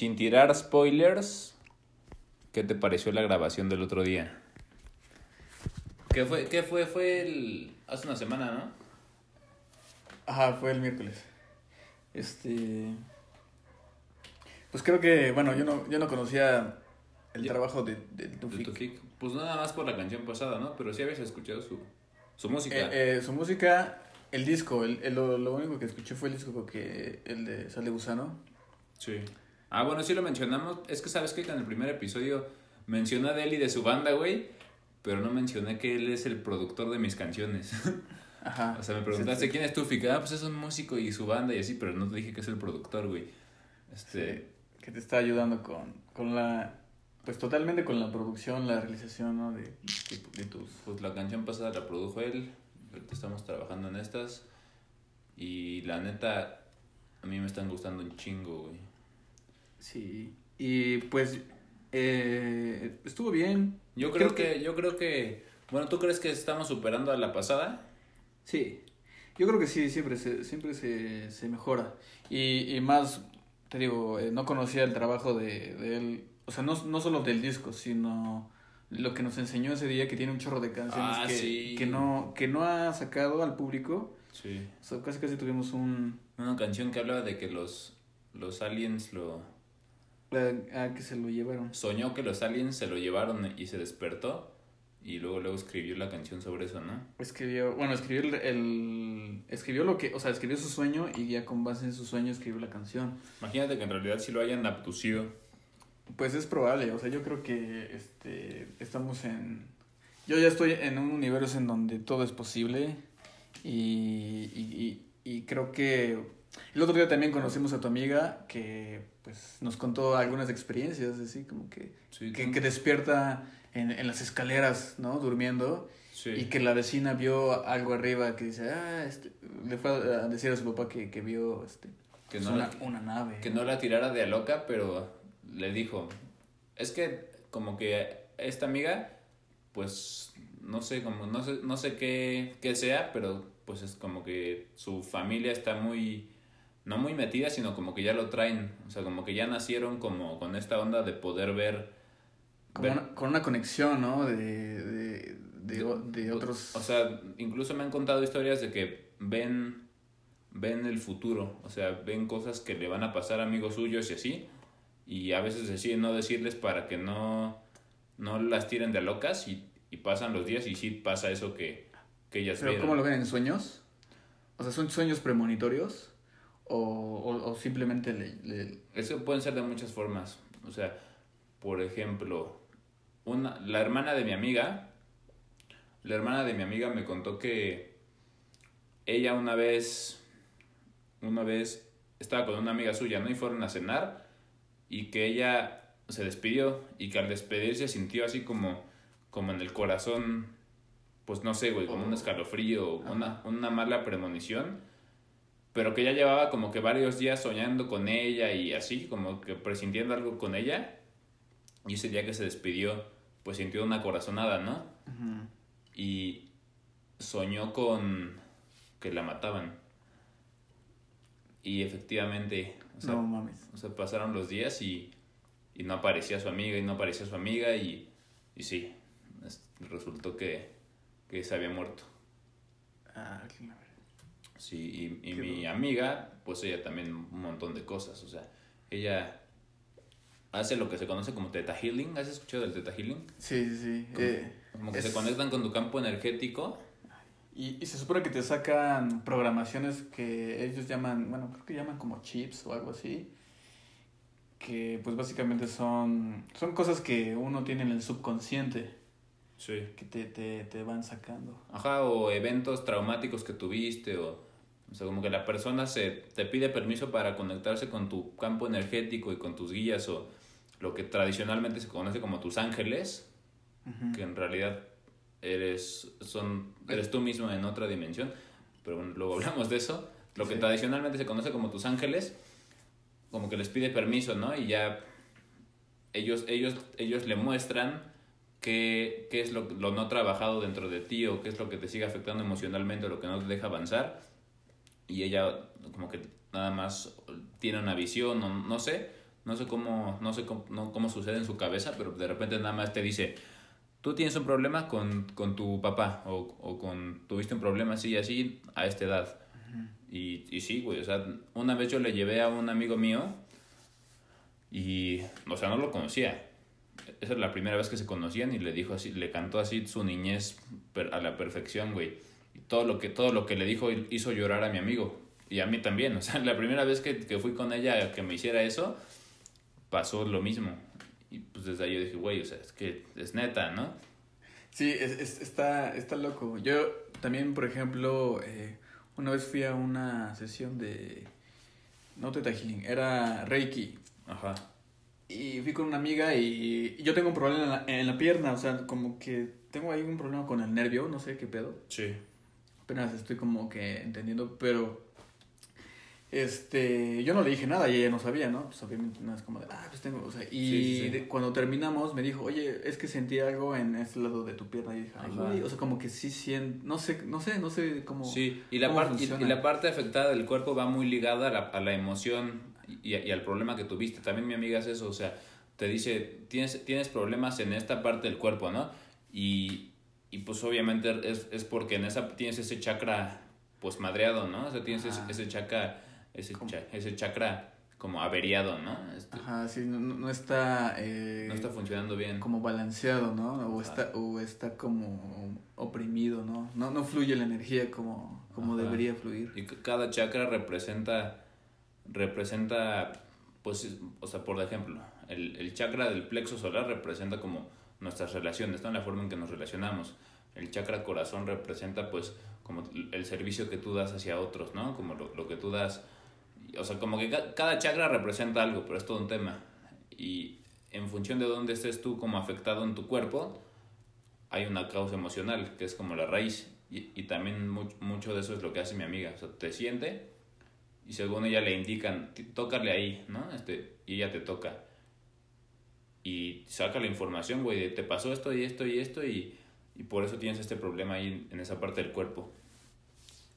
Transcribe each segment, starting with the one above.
sin tirar spoilers, ¿qué te pareció la grabación del otro día? ¿Qué fue? ¿Qué fue? Fue el... hace una semana, ¿no? Ajá, fue el miércoles. Este. Pues creo que, bueno, yo no, yo no conocía el trabajo de, de De Tufik. Pues nada más por la canción pasada, ¿no? Pero sí habías escuchado su, su música. Eh, eh, su música, el disco, el, el- lo, lo único que escuché fue el disco que el de Sal de Gusano. Sí. Ah, bueno, sí lo mencionamos. Es que sabes que en el primer episodio mencioné de él y de su banda, güey. Pero no mencioné que él es el productor de mis canciones. Ajá. o sea, me preguntaste quién es Tufik. Ah, pues es un músico y su banda y así, pero no te dije que es el productor, güey. Este. Sí, que te está ayudando con, con la. Pues totalmente con la producción, la realización, ¿no? De, de, de tus. Pues la canción pasada la produjo él. Ahorita estamos trabajando en estas. Y la neta, a mí me están gustando un chingo, güey. Sí. Y pues. eh, estuvo bien. Yo creo, que, yo creo que. Bueno, ¿tú crees que estamos superando a la pasada? Sí, yo creo que sí, siempre se, siempre se, se mejora. Y, y más, te digo, eh, no conocía el trabajo de, de él, o sea, no, no solo del disco, sino lo que nos enseñó ese día, que tiene un chorro de canciones Ah, que, sí. que, no, que no ha sacado al público. Sí. O sea, casi casi tuvimos un... Una canción que hablaba de que los, los aliens lo... Ah, que se lo llevaron. Soñó que los aliens se lo llevaron y se despertó. Y luego, luego escribió la canción sobre eso, ¿no? Escribió, bueno, escribió el, el- Escribió lo que, o sea, escribió su sueño y ya con base en su sueño escribió la canción. Imagínate que en realidad sí lo hayan abducido. Pues es probable, o sea, yo creo que este estamos en yo ya estoy en un universo en donde todo es posible y, y, y, y creo que el otro día también conocimos a tu amiga que pues nos contó algunas experiencias así como que Sí, que, que despierta en, en las escaleras, ¿no? Durmiendo sí. y que la vecina vio algo arriba que dice, ah, este, le fue a decir a su papá que, que vio este, que, pues, no una, la, una nave. que no la tirara de a loca, pero le dijo... Es que como que esta amiga, pues no sé, como no sé, no sé qué, qué sea, pero pues es como que su familia está muy... No muy metida, sino como que ya lo traen. O sea, como que ya nacieron como con esta onda de poder ver... Con ver- una, con una conexión, ¿no? De, de, de, de otros... O sea, incluso me han contado historias de que ven, ven el futuro, o sea, ven cosas que le van a pasar a amigos suyos y así, y a veces deciden no decirles para que no, no las tiren de locas y, y pasan los días y sí pasa eso que, que ellas ¿Pero vieron. cómo lo ven en sueños? O sea, ¿son sueños premonitorios? ¿O, o, o simplemente le, le- Eso pueden ser de muchas formas. O sea, por ejemplo, una, la hermana de mi amiga, la hermana de mi amiga me contó que ella una vez, una vez estaba con una amiga suya, ¿no? Y fueron a cenar y que ella se despidió y que al despedirse sintió así como, como en el corazón, pues no sé, güey, como un Oh. escalofrío, una, una mala premonición pero que ya llevaba como que varios días soñando con ella y así, como que presintiendo algo con ella. Y ese día que se despidió, pues sintió una corazonada, ¿no? Ujú. Y soñó con que la mataban. Y efectivamente, o sea, no mames. o sea, pasaron los días y, y no aparecía su amiga y no aparecía su amiga y, y sí, es- resultó que, que se había muerto. Ah, claro. Sí, y, mi amiga, pues ella también un montón de cosas, o sea, ella hace lo que se conoce como Teta Healing, ¿has escuchado del Teta Healing? Sí, sí, sí. Como, Eh, como que es- se conectan con tu campo energético. y, y se supone que te sacan programaciones que ellos llaman, bueno, creo que llaman como chips o algo así. Que pues básicamente son, son cosas que uno tiene en el subconsciente Sí. que te, te, te van sacando. Ajá, o eventos traumáticos que tuviste, o, o sea, como que la persona se te pide permiso para conectarse con tu campo energético y con tus guías, o lo que tradicionalmente se conoce como tus ángeles, que en realidad eres, son, eres tú mismo en otra dimensión, pero bueno, luego hablamos de eso. Lo que tradicionalmente se conoce como tus ángeles, como que les pide permiso, ¿no? Y ya ellos, ellos, ellos le muestran qué, qué es lo, lo no trabajado dentro de ti o qué es lo que te sigue afectando emocionalmente o lo que no te deja y ella como que nada más tiene una visión o no sé, no no sé cómo, no sé cómo, no, cómo sucede en su cabeza, pero de repente nada más te dice, tú tienes un problema con, con tu papá o, o, con, tuviste un problema así y así a esta edad. y, y sí, güey, o sea, una vez yo le llevé a un amigo mío y, o sea, no lo conocía. Esa era la primera vez que se conocían y le dijo así, le cantó así su niñez a la perfección, güey. Todo lo que, todo lo que le dijo hizo llorar a mi amigo. Y a mí también, o sea, la primera vez que, que fui con ella a que me hiciera eso, pasó lo mismo. Y pues desde ahí yo dije, güey, o sea, es que es neta, ¿no? Sí, es, es, está, está loco. Yo también, por ejemplo, eh, una vez fui a una sesión de... No Teta Healing, era Reiki. Ajá. Y fui con una amiga y, y yo tengo un problema en la, en la, pierna, o sea, como que tengo ahí un problema con el nervio, no sé qué pedo. Sí. Apenas estoy como que entendiendo, pero este, yo no le dije nada y ella no sabía, ¿no? Pues obviamente no es como de, ah, pues tengo, o sea, y Sí, sí, sí. de- cuando terminamos me dijo, oye, es que sentí algo en este lado de tu pierna y dije, ay, güey, o sea, como que sí siento, no sé, no sé, no sé cómo. Sí, y la, parte y, y la parte afectada del cuerpo va muy ligada a la, a la emoción y, y al problema que tuviste. También mi amiga hace eso, o sea, te dice, tienes, tienes problemas en esta parte del cuerpo, ¿no? Y, y pues obviamente es, es porque en esa tienes ese chakra, pues madreado, ¿no? O sea, tienes ese, ese chakra, ese, ese chakra como averiado, ¿no? Este, Ajá, sí, no, no está, eh, no está funcionando bien. como balanceado, ¿no? O Ajá. está, o está como oprimido, ¿no? No, no fluye la energía como, como Ajá. debería fluir. Y cada chakra representa, representa, pues, o sea, por ejemplo, el, el chakra del plexo solar representa como nuestras relaciones, ¿no? La forma en que nos relacionamos. El chakra corazón representa, pues, como el servicio que tú das hacia otros, ¿no? Como lo, lo que tú das. O sea, como que ca- cada chakra representa algo, pero es todo un tema. Y en función de dónde estés tú como afectado en tu cuerpo, hay una causa emocional, que es como la raíz. Y, y también much- mucho de eso es lo que hace mi amiga. O sea, te siente y según ella le indican, "Tí- tócale ahí, ¿no? Este, y ella te toca. Y saca la información, güey, de te pasó esto y esto y esto y, y por eso tienes este problema ahí en, esa parte del cuerpo.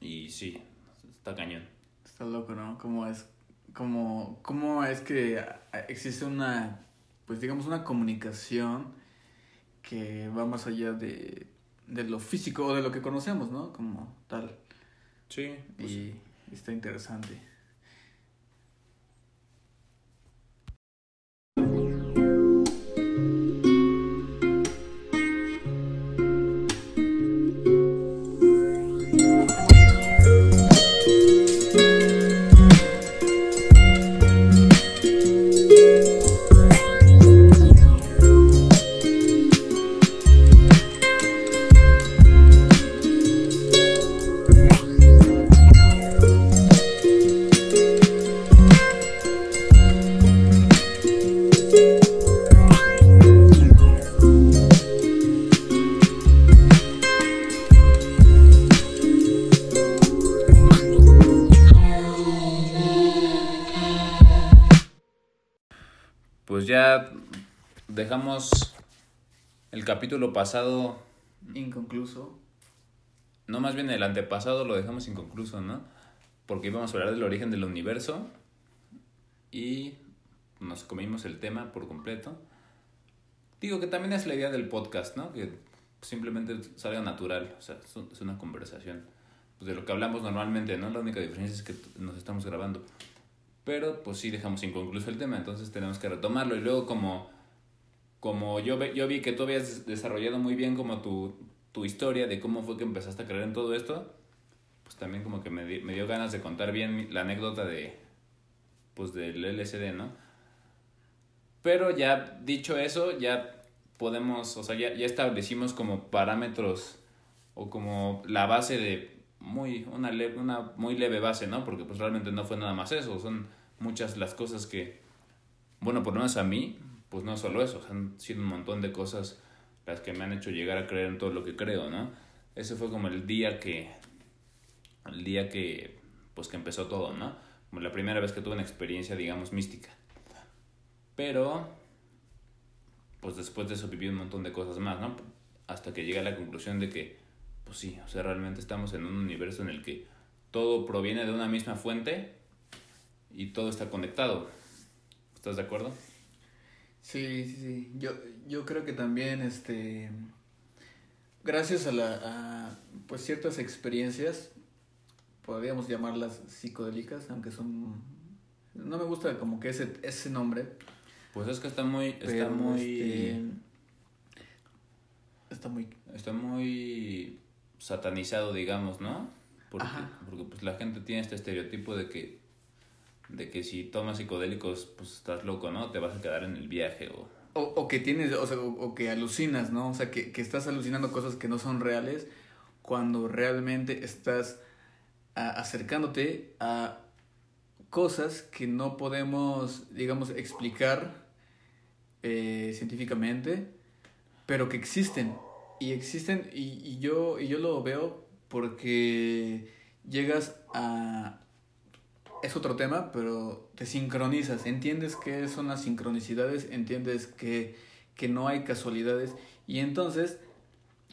Y sí, está cañón. Está loco, ¿no? ¿Cómo es, cómo, cómo es que existe una, pues digamos, una comunicación que va más allá de, de lo físico o de lo que conocemos, ¿no? Como tal. Sí, pues Y está interesante. Capítulo pasado Inconcluso. No, más bien el antepasado lo dejamos inconcluso, ¿no? Porque íbamos a hablar del origen del universo y nos comimos el tema por completo. Digo que también es la idea del podcast, ¿no? Que simplemente salga natural, o sea, es un- es una conversación pues, de lo que hablamos normalmente, ¿no? La única diferencia es que nos estamos grabando. Pero pues sí dejamos inconcluso el tema, entonces tenemos que retomarlo. Y luego como, como yo, yo vi que tú habías desarrollado muy bien como tu, tu historia de cómo fue que empezaste a creer en todo esto, pues también como que me, me dio ganas de contar bien la anécdota de, pues del LSD, ¿no? Pero ya dicho eso, ya podemos, o sea, ya, ya establecimos como parámetros o como la base de muy, una, leve, una muy leve base, ¿no? Porque pues realmente no fue nada más eso, son muchas las cosas que, bueno, por lo menos a mí, pues no solo eso, han sido un montón de cosas las que me han hecho llegar a creer en todo lo que creo, ¿no? Ese fue como el día que, el día que, pues que empezó todo, ¿no? Como la primera vez que tuve una experiencia, digamos, mística. Pero, pues después de eso viví un montón de cosas más, ¿no? Hasta que llegué a la conclusión de que, pues sí, o sea, realmente estamos en un universo en el que todo proviene de una misma fuente y todo está conectado. ¿Estás de acuerdo? Sí, sí, sí. Yo, yo creo que también, este, gracias a, la, a pues ciertas experiencias, podríamos llamarlas psicodélicas, aunque son, no me gusta como que ese, ese nombre. Pues es que está muy, está muy, este, está muy, está muy satanizado, digamos, ¿no? Porque, Ajá. porque pues la gente tiene este estereotipo de que, de que si tomas psicodélicos, pues estás loco, ¿no? Te vas a quedar en el viaje o... O, o que tienes, o sea, o, que alucinas, ¿no? O sea, que, que estás alucinando cosas que no son reales cuando realmente estás acercándote a cosas que no podemos, digamos, explicar eh, científicamente, pero que existen. Y existen, y, y yo, y yo lo veo porque llegas a, es otro tema, pero te sincronizas, entiendes qué son las sincronicidades, entiendes que, que no hay casualidades y entonces,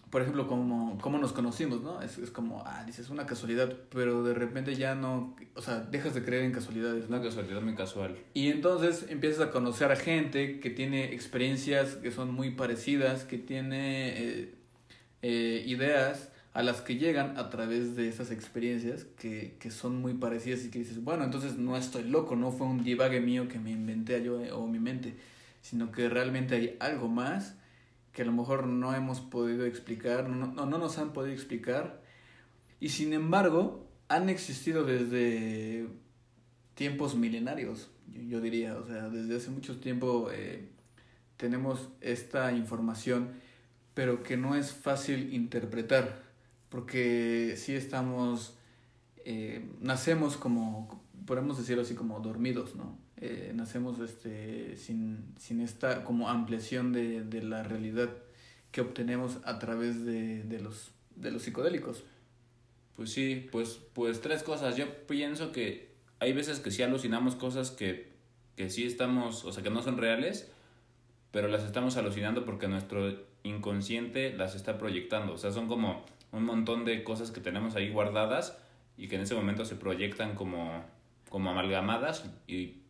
por ejemplo, como, como nos conocimos, ¿no? Es, es como, ah, dices una casualidad, pero de repente ya no, o sea, dejas de creer en casualidades, Es ¿no? una casualidad muy casual. Y entonces empiezas a conocer a gente que tiene experiencias que son muy parecidas, que tiene eh, eh, ideas a las que llegan a través de esas experiencias que, que son muy parecidas y que dices, bueno, entonces no estoy loco, no fue un divague mío que me inventé yo eh, o mi mente, sino que realmente hay algo más que a lo mejor no hemos podido explicar, no, no, no nos han podido explicar, y sin embargo han existido desde tiempos milenarios, yo, diría, o sea, desde hace mucho tiempo eh, tenemos esta información, pero que no es fácil interpretar, porque sí estamos, eh, nacemos como, podemos decirlo así, como dormidos, ¿no? Eh, nacemos este, sin, sin esta como ampliación de, de la realidad que obtenemos a través de, de, los, de los psicodélicos. Pues sí, pues, pues tres cosas. Yo pienso que hay veces que sí alucinamos cosas que, que sí estamos, o sea, que no son reales, pero las estamos alucinando porque nuestro inconsciente las está proyectando. O sea, son como un montón de cosas que tenemos ahí guardadas y que en ese momento se proyectan como, como amalgamadas y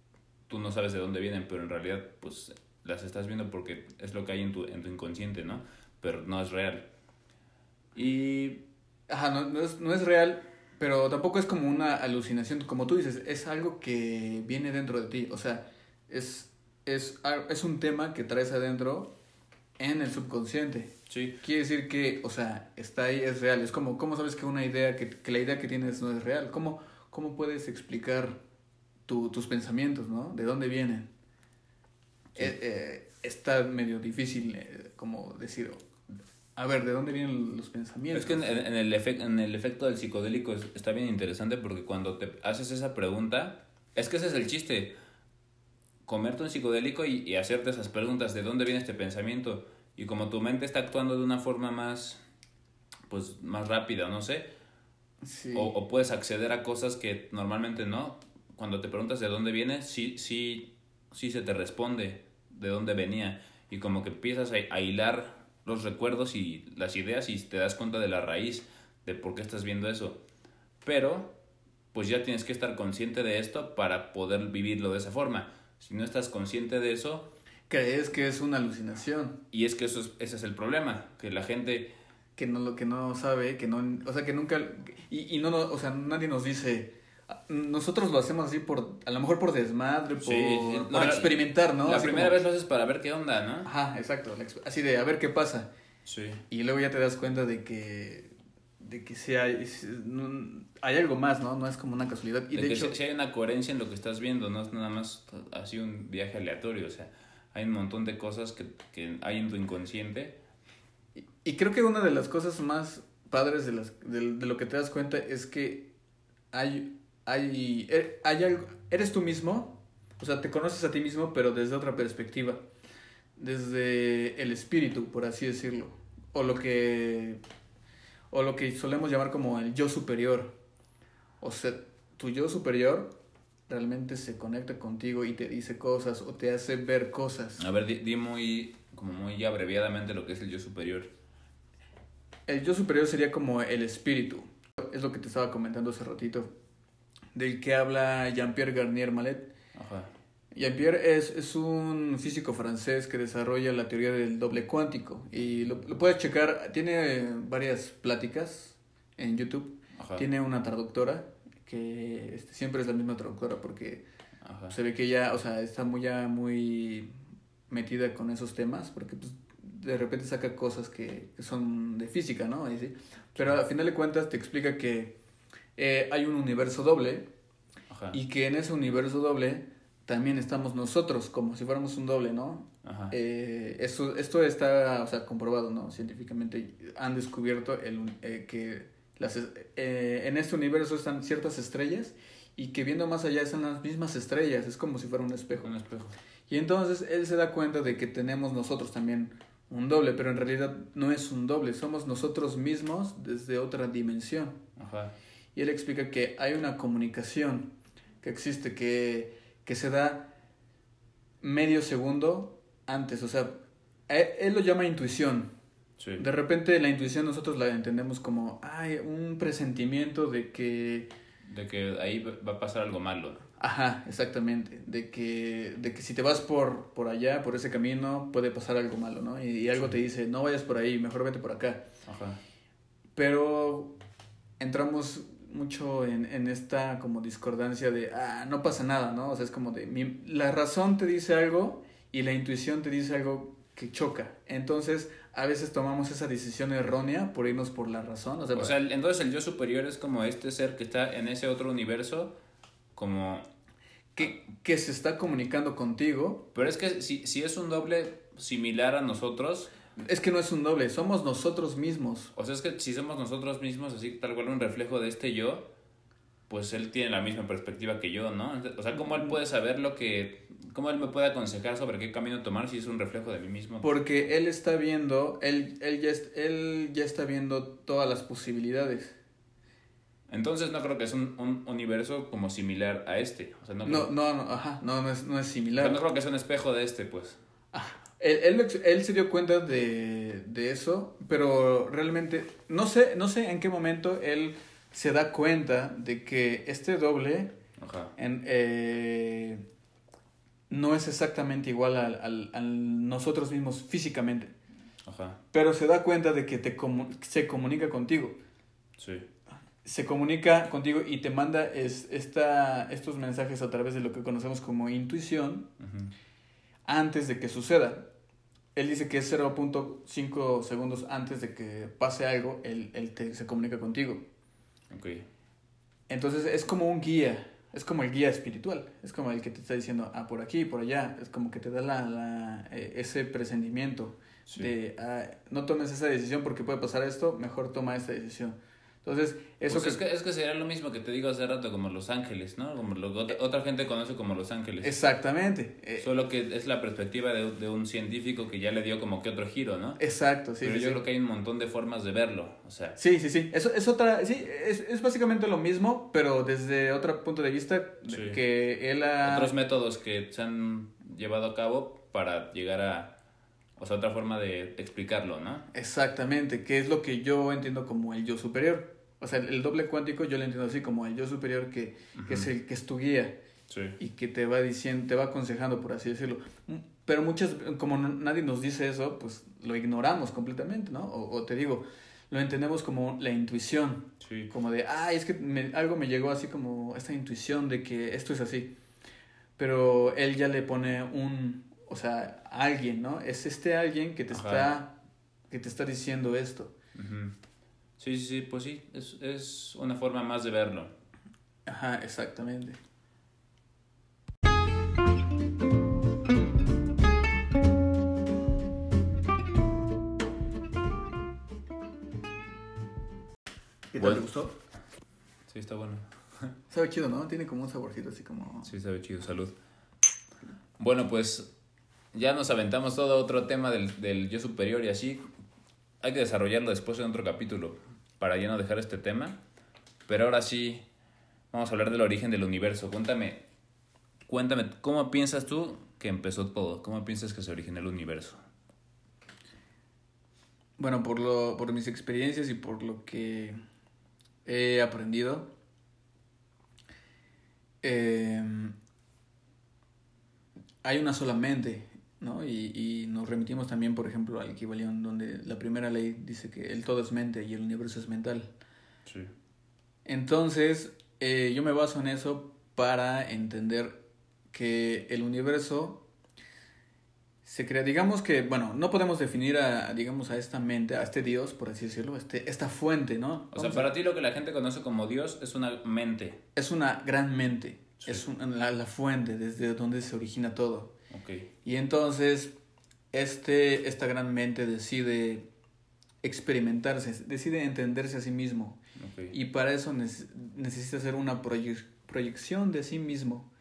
tú no sabes de dónde vienen, pero en realidad pues las estás viendo porque es lo que hay en tu, en tu inconsciente, ¿no? Pero no es real. Y Ajá, no, no, es, no es real, pero tampoco es como una alucinación, como tú dices, es algo que viene dentro de ti, o sea, es, es, es un tema que traes adentro en el subconsciente. sí, Quiere decir que, o sea, está ahí, es real, es como, ¿cómo sabes que una idea, que, que la idea que tienes no es real? ¿Cómo, cómo puedes explicar tu, tus pensamientos, ¿no? ¿De dónde vienen? Sí. Eh, eh, está medio difícil eh, como decir, a ver, ¿de dónde vienen los pensamientos? Es que en, el efec- en el efecto del psicodélico es- está bien interesante porque cuando te haces esa pregunta, es que ese es el chiste, comerte un psicodélico y, y hacerte esas preguntas, ¿de dónde viene este pensamiento? Y como tu mente está actuando de una forma más, pues, más rápida, no sé, Sí. o, o puedes acceder a cosas que normalmente no, cuando te preguntas de dónde viene, sí, sí, sí se te responde de dónde venía y como que empiezas a, a hilar los recuerdos y las ideas y te das cuenta de la raíz de por qué estás viendo eso. Pero, pues ya tienes que estar consciente de esto para poder vivirlo de esa forma. Si no estás consciente de eso, Crees que es una alucinación, y es que eso es, ese es el problema, que la gente que no lo que no sabe, que no, o sea, que nunca y, y no, o sea, nadie nos dice "Ah, nosotros lo hacemos así por a lo mejor por desmadre, por, Sí, sí. No, por la- experimentar, ¿no? la Así primera como- vez lo haces para ver qué onda, ¿no? Ajá, exacto, así de a ver qué pasa. Sí. Y luego ya te das cuenta de que de que sí hay, sí, no- hay algo más, ¿no? No es como una casualidad. Y de de, que hecho, si, si hay una coherencia en lo que estás viendo, no es nada más así un viaje aleatorio, o sea, hay un montón de cosas que, que hay en tu inconsciente. y, y creo que una de las cosas más padres de, las, de, de lo que te das cuenta es que hay, hay, er- hay algo, eres tú mismo, o sea, te conoces a ti mismo, pero desde otra perspectiva, desde el espíritu, por así decirlo, o lo que, o lo que solemos llamar como el yo superior. O sea, tu yo superior realmente se conecta contigo y te dice cosas o te hace ver cosas. A ver, di, di muy, como muy abreviadamente lo que es el yo superior. El yo superior sería como el espíritu. Es lo que te estaba comentando hace ratito. Del que habla Jean-Pierre Garnier Mallet. Ajá. Jean-Pierre es, es un físico francés que desarrolla la teoría del doble cuántico y lo, lo puedes checar, tiene varias pláticas en YouTube, Ajá. tiene una traductora que este, siempre es la misma traductora porque Ajá. se ve que ella, o sea, está muy ya muy metida con esos temas porque pues, de repente saca cosas que, que son de física, ¿no? Y sí. Pero al final de cuentas te explica que eh, hay un universo doble Ajá. y que en ese universo doble también estamos nosotros, como si fuéramos un doble, ¿no? Ajá. Eh, esto, esto está, o sea, comprobado, ¿no? Científicamente han descubierto el, eh, que las, eh, en este universo están ciertas estrellas y que viendo más allá están las mismas estrellas, es como si fuera un espejo. Un espejo. Y entonces él se da cuenta de que tenemos nosotros también un doble, pero en realidad no es un doble, somos nosotros mismos desde otra dimensión. Ajá. Y él explica que hay una comunicación que existe, que, que se da medio segundo antes. O sea, él, él lo llama intuición. Sí. De repente la intuición nosotros la entendemos como, ay, un presentimiento de que... De que ahí va a pasar algo malo. Ajá, exactamente. De que, de que si te vas por, por allá, por ese camino, puede pasar algo malo, ¿no? Y, y algo te dice, no vayas por ahí, mejor vete por acá. Ajá. Pero entramos mucho en, en esta como discordancia de, ah, no pasa nada, ¿no? O sea, es como de, mi- la razón te dice algo y la intuición te dice algo que choca. Entonces, a veces tomamos esa decisión errónea por irnos por la razón. O sea, O sea, entonces el yo superior es como este ser que está en ese otro universo, como... que, que se está comunicando contigo. Pero es que si, si es un doble similar a nosotros, Es que no es un doble, somos nosotros mismos. o sea, es que si somos nosotros mismos, así tal cual un reflejo de este yo, pues él tiene la misma perspectiva que yo, ¿no? O sea, ¿cómo él puede saber lo que... ¿Cómo él me puede aconsejar sobre qué camino tomar si es un reflejo de mí mismo? Porque él está viendo, él, él, ya, él ya está viendo todas las posibilidades. Entonces no creo que es un, un universo como similar a este. O sea, no, No, creo, no, no, ajá, no, no es, no es similar. no creo que sea un espejo de este, pues. Él, él, él se dio cuenta de, de eso, pero realmente no sé, no sé en qué momento él se da cuenta de que este doble Ajá. en, eh, no es exactamente igual al, al- al nosotros mismos físicamente, Ajá. pero se da cuenta de que te comu- se comunica contigo. Sí. Se comunica contigo y te manda es, esta, estos mensajes a través de lo que conocemos como intuición. Antes de que suceda. Él dice que es 0.5 segundos antes de que pase algo, él, él te- se comunica contigo. Ok. Entonces es como un guía, es como el guía espiritual, es como el que te está diciendo, ah, por aquí, por allá, es como que te da la, la, eh, ese presentimiento Sí. de, ah, no tomes esa decisión porque puede pasar esto, mejor toma esta decisión. Entonces, eso Pues que... es, que, es que sería lo mismo que te digo hace rato, como Los Ángeles, ¿no? Como lo que otra, gente conoce como Los Ángeles. Exactamente, eh, Solo que es la perspectiva de, de un científico que ya le dio como que otro giro, ¿no? exacto, sí. Pero sí, yo sí. creo que hay un montón de formas de verlo. O sea, Sí, sí, sí. Eso es otra, sí, es, es básicamente lo mismo, pero desde otro punto de vista Sí. que él ha... otros métodos que se han llevado a cabo para llegar a. O sea, otra forma de explicarlo, ¿no? Exactamente, que es lo que yo entiendo como el yo superior. O sea, el doble cuántico yo lo entiendo así como el yo superior que, que es el que es tu guía Sí. y que te va diciendo, te va aconsejando, por así decirlo. Mm, Pero muchas, como no- nadie nos dice eso, pues lo ignoramos completamente, ¿no? O, o te digo, lo entendemos como la intuición. Sí. Como de, ay, es que me- algo me llegó así como esta intuición de que esto es así. Pero él ya le pone un, o sea, alguien, ¿no? Es este alguien que te Ajá. está, que te está diciendo esto. Sí, sí, sí, pues sí, es, es una forma más de verlo. Ajá, exactamente. ¿Qué tal Bueno. te gustó? Sí, está bueno. Sabe chido, ¿no? Tiene como un saborcito así como... Sí, sabe chido, salud. Bueno, pues ya nos aventamos todo otro tema del, del yo superior y así. Hay que desarrollarlo después en otro capítulo para ya no dejar este tema. Pero ahora sí, vamos a hablar del origen del universo. Cuéntame, cuéntame, ¿cómo piensas tú que empezó todo? ¿Cómo piensas que se originó el universo? Bueno, por, lo, por mis experiencias y por lo que he aprendido, eh, hay una sola mente, ¿no? Y, y nos remitimos también, por ejemplo, al Kybalión, donde la primera ley dice que el todo es mente y el universo es mental. Sí. Entonces, eh, yo me baso en eso para entender que el universo se crea, digamos que, bueno, no podemos definir a, digamos, a esta mente, a este Dios, por así decirlo, este, esta fuente, ¿no? O sea, a- para ti lo que la gente conoce como Dios es una mente. es una gran mente, Sí. es un- la, la fuente desde donde se origina todo. Ok. Y entonces, este, esta gran mente decide experimentarse, decide entenderse a sí mismo. Y para eso nece- necesita hacer una proye- proyección de sí mismo,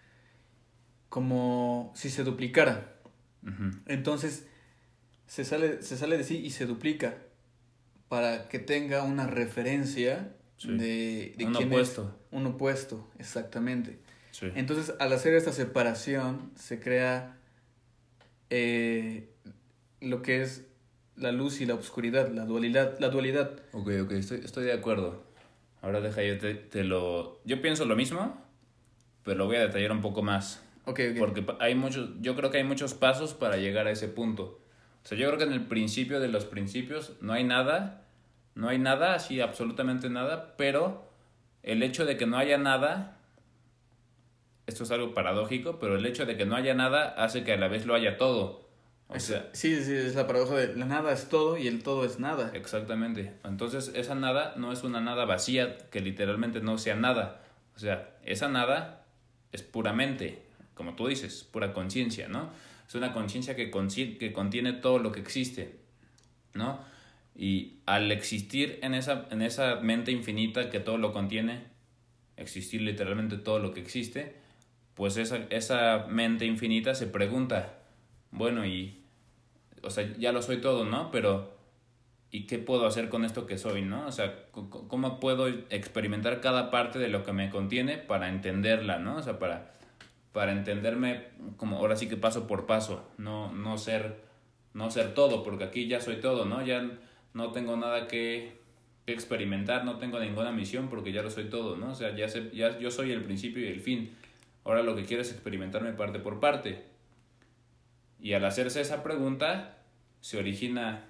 como si se duplicara. Entonces, se sale, se sale de sí y se duplica para que tenga una referencia Sí. de, de Un quién opuesto. es. Un opuesto, exactamente. Sí. Entonces, al hacer esta separación, se crea eh, lo que es la luz y la oscuridad, la dualidad, la dualidad. Ok, ok, estoy, estoy de acuerdo. Ahora deja yo te, te lo... Yo pienso lo mismo, pero lo voy a detallar un poco más. Ok, ok. Porque hay muchos, yo creo que hay muchos pasos para llegar a ese punto. O sea, yo creo que en el principio de los principios no hay nada, no hay nada, así absolutamente nada, pero el hecho de que no haya nada, esto es algo paradójico, pero el hecho de que no haya nada hace que a la vez lo haya todo. O sea, sí, sí, es la paradoja de la nada es todo y el todo es nada. Exactamente. Entonces, esa nada no es una nada vacía que literalmente no sea nada. O sea, esa nada es puramente, como tú dices, pura conciencia, ¿no? Es una conciencia que, que contiene todo lo que existe, ¿no? Y al existir en esa, en esa mente infinita que todo lo contiene, existir literalmente todo lo que existe, pues esa, esa mente infinita se pregunta, bueno, y, o sea, ya lo soy todo, ¿no? Pero, ¿y qué puedo hacer con esto que soy, no? O sea, ¿cómo puedo experimentar cada parte de lo que me contiene para entenderla, ¿no? O sea, para, para entenderme como ahora sí que paso por paso, no, no ser, no ser todo, porque aquí ya soy todo, ¿no? Ya no tengo nada que experimentar, no tengo ninguna misión porque ya lo soy todo, ¿no? O sea, ya, sé, ya yo soy el principio y el fin. Ahora lo que quiero es experimentarme parte por parte. Y al hacerse esa pregunta, se origina,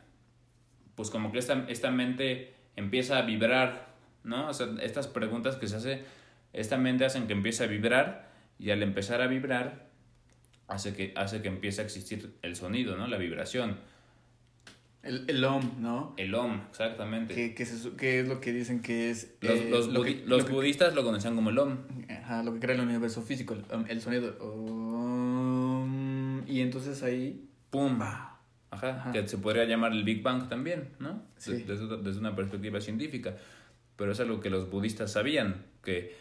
pues como que esta, esta mente empieza a vibrar, ¿no? O sea, estas preguntas que se hace, esta mente hacen que empiece a vibrar y al empezar a vibrar, hace que, hace que empiece a existir el sonido, ¿no? La vibración, El, el OM, ¿no? el OM, exactamente. Que, se su- que es lo que dicen que es... Los, eh, los, lo budi- que- los lo que- budistas lo conocían como el OM. Ajá, lo que crea el universo físico, el, el sonido. y entonces ahí... ¡Pum! bah, Ajá, Ajá. que se podría llamar el Big Bang también, ¿no? Sí. De- Desde, desde una perspectiva científica. Pero es algo que los budistas sabían, que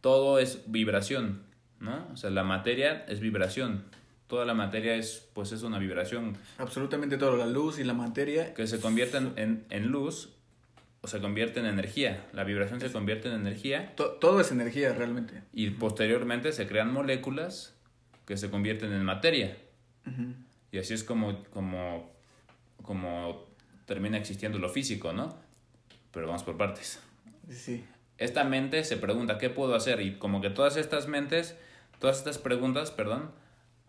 todo es vibración, ¿no? O sea, la materia es vibración. Toda la materia es, pues es una vibración absolutamente todo, la luz y la materia. que se convierte en, en, luz o se convierte en energía. La vibración se convierte en energía to- todo es energía realmente. y posteriormente se crean moléculas que se convierten en materia. Y así es como, como, como termina existiendo lo físico, ¿no? Pero vamos por partes. Sí. Esta mente se pregunta, ¿qué puedo hacer? Y como que todas estas mentes, todas estas preguntas, perdón,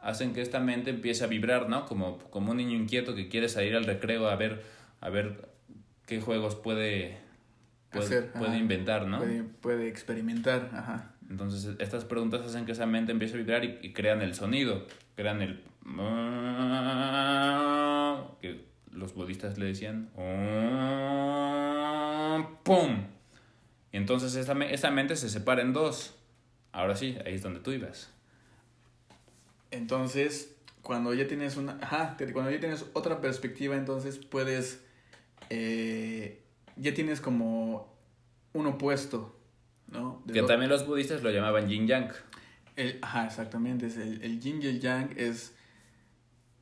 hacen que esta mente empiece a vibrar, ¿no? Como, como un niño inquieto que quiere salir al recreo a ver, a ver qué juegos puede, puede, Hacer, puede inventar, ¿no? Puede, puede experimentar, ajá. Entonces, estas preguntas hacen que esa mente empiece a vibrar y, y crean el sonido, crean el... que los budistas le decían... ¡Pum! Y entonces esa, me- esa mente se separa en dos. Ahora sí, ahí es donde tú ibas. Entonces, cuando ya tienes una, ajá, cuando ya tienes otra perspectiva, entonces puedes, eh, ya tienes como un opuesto, ¿no? De Que lo- también los budistas lo llamaban yin yang. el- ajá, exactamente, es el, el yin y el yang es,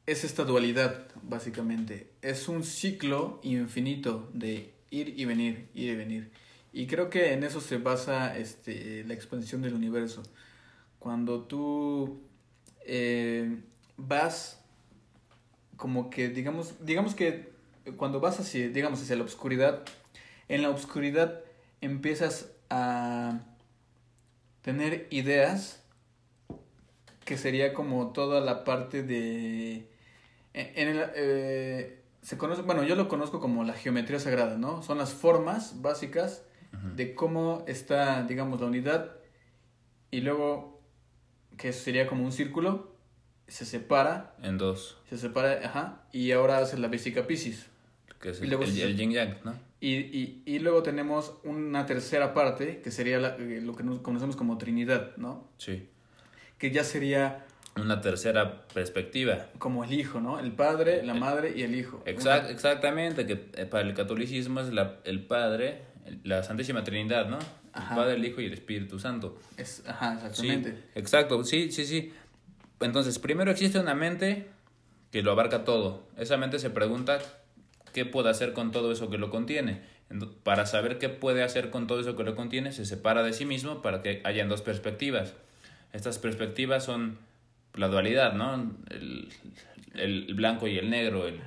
es esta dualidad, básicamente. Es un ciclo infinito de ir y venir, ir y venir. Y creo que en eso se basa este, la expansión del universo. Cuando tú eh, vas como que digamos digamos que cuando vas hacia digamos hacia la oscuridad en la oscuridad empiezas a tener ideas que sería como toda la parte de... En el, eh, se conoce, bueno, yo lo conozco como la geometría sagrada, ¿no? Son las formas básicas de cómo está, digamos, la unidad y luego, que sería como un círculo, se separa. En dos. Se separa, ajá, y ahora hace la básica Pisces. Que es el, el, yin yang, ¿no? Y, y, y, luego tenemos una tercera parte, que sería eh, lo que nos conocemos como Trinidad, ¿no? Sí. Que ya sería... Una tercera perspectiva. Como el hijo, ¿no? El padre, la madre y el hijo. Exact, exactamente, que eh, para el catolicismo es la, el padre, la Santísima Trinidad, ¿no? El Padre, el Hijo y el Espíritu Santo. Es, ajá, exactamente. Sí, exacto, sí, sí, sí. Entonces, primero existe una mente que lo abarca todo. Esa mente se pregunta qué puede hacer con todo eso que lo contiene. Para saber qué puede hacer con todo eso que lo contiene, se separa de sí mismo para que hayan dos perspectivas. Estas perspectivas son la dualidad, ¿no? El, el blanco y el negro, el,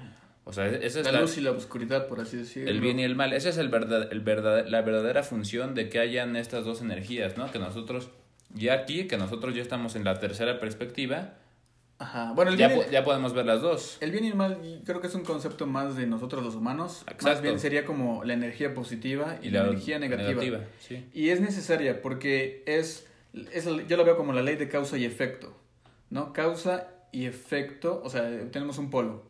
o sea, esa es la, luz y la oscuridad, por así decirlo. El bien y el mal. Esa es el verdad, el verdad, la verdadera función de que hayan estas dos energías, ¿no? Que nosotros, ya aquí, que nosotros ya estamos en la tercera perspectiva, Ajá. Bueno, el ya, bien, ya podemos ver las dos. El bien y el mal creo que es un concepto más de nosotros los humanos. Exacto. Más bien sería como la energía positiva y, la, energía negativa. sí. Y es necesaria porque es, es, yo lo veo como la ley de causa y efecto, ¿no? Causa y efecto, o sea, tenemos un polo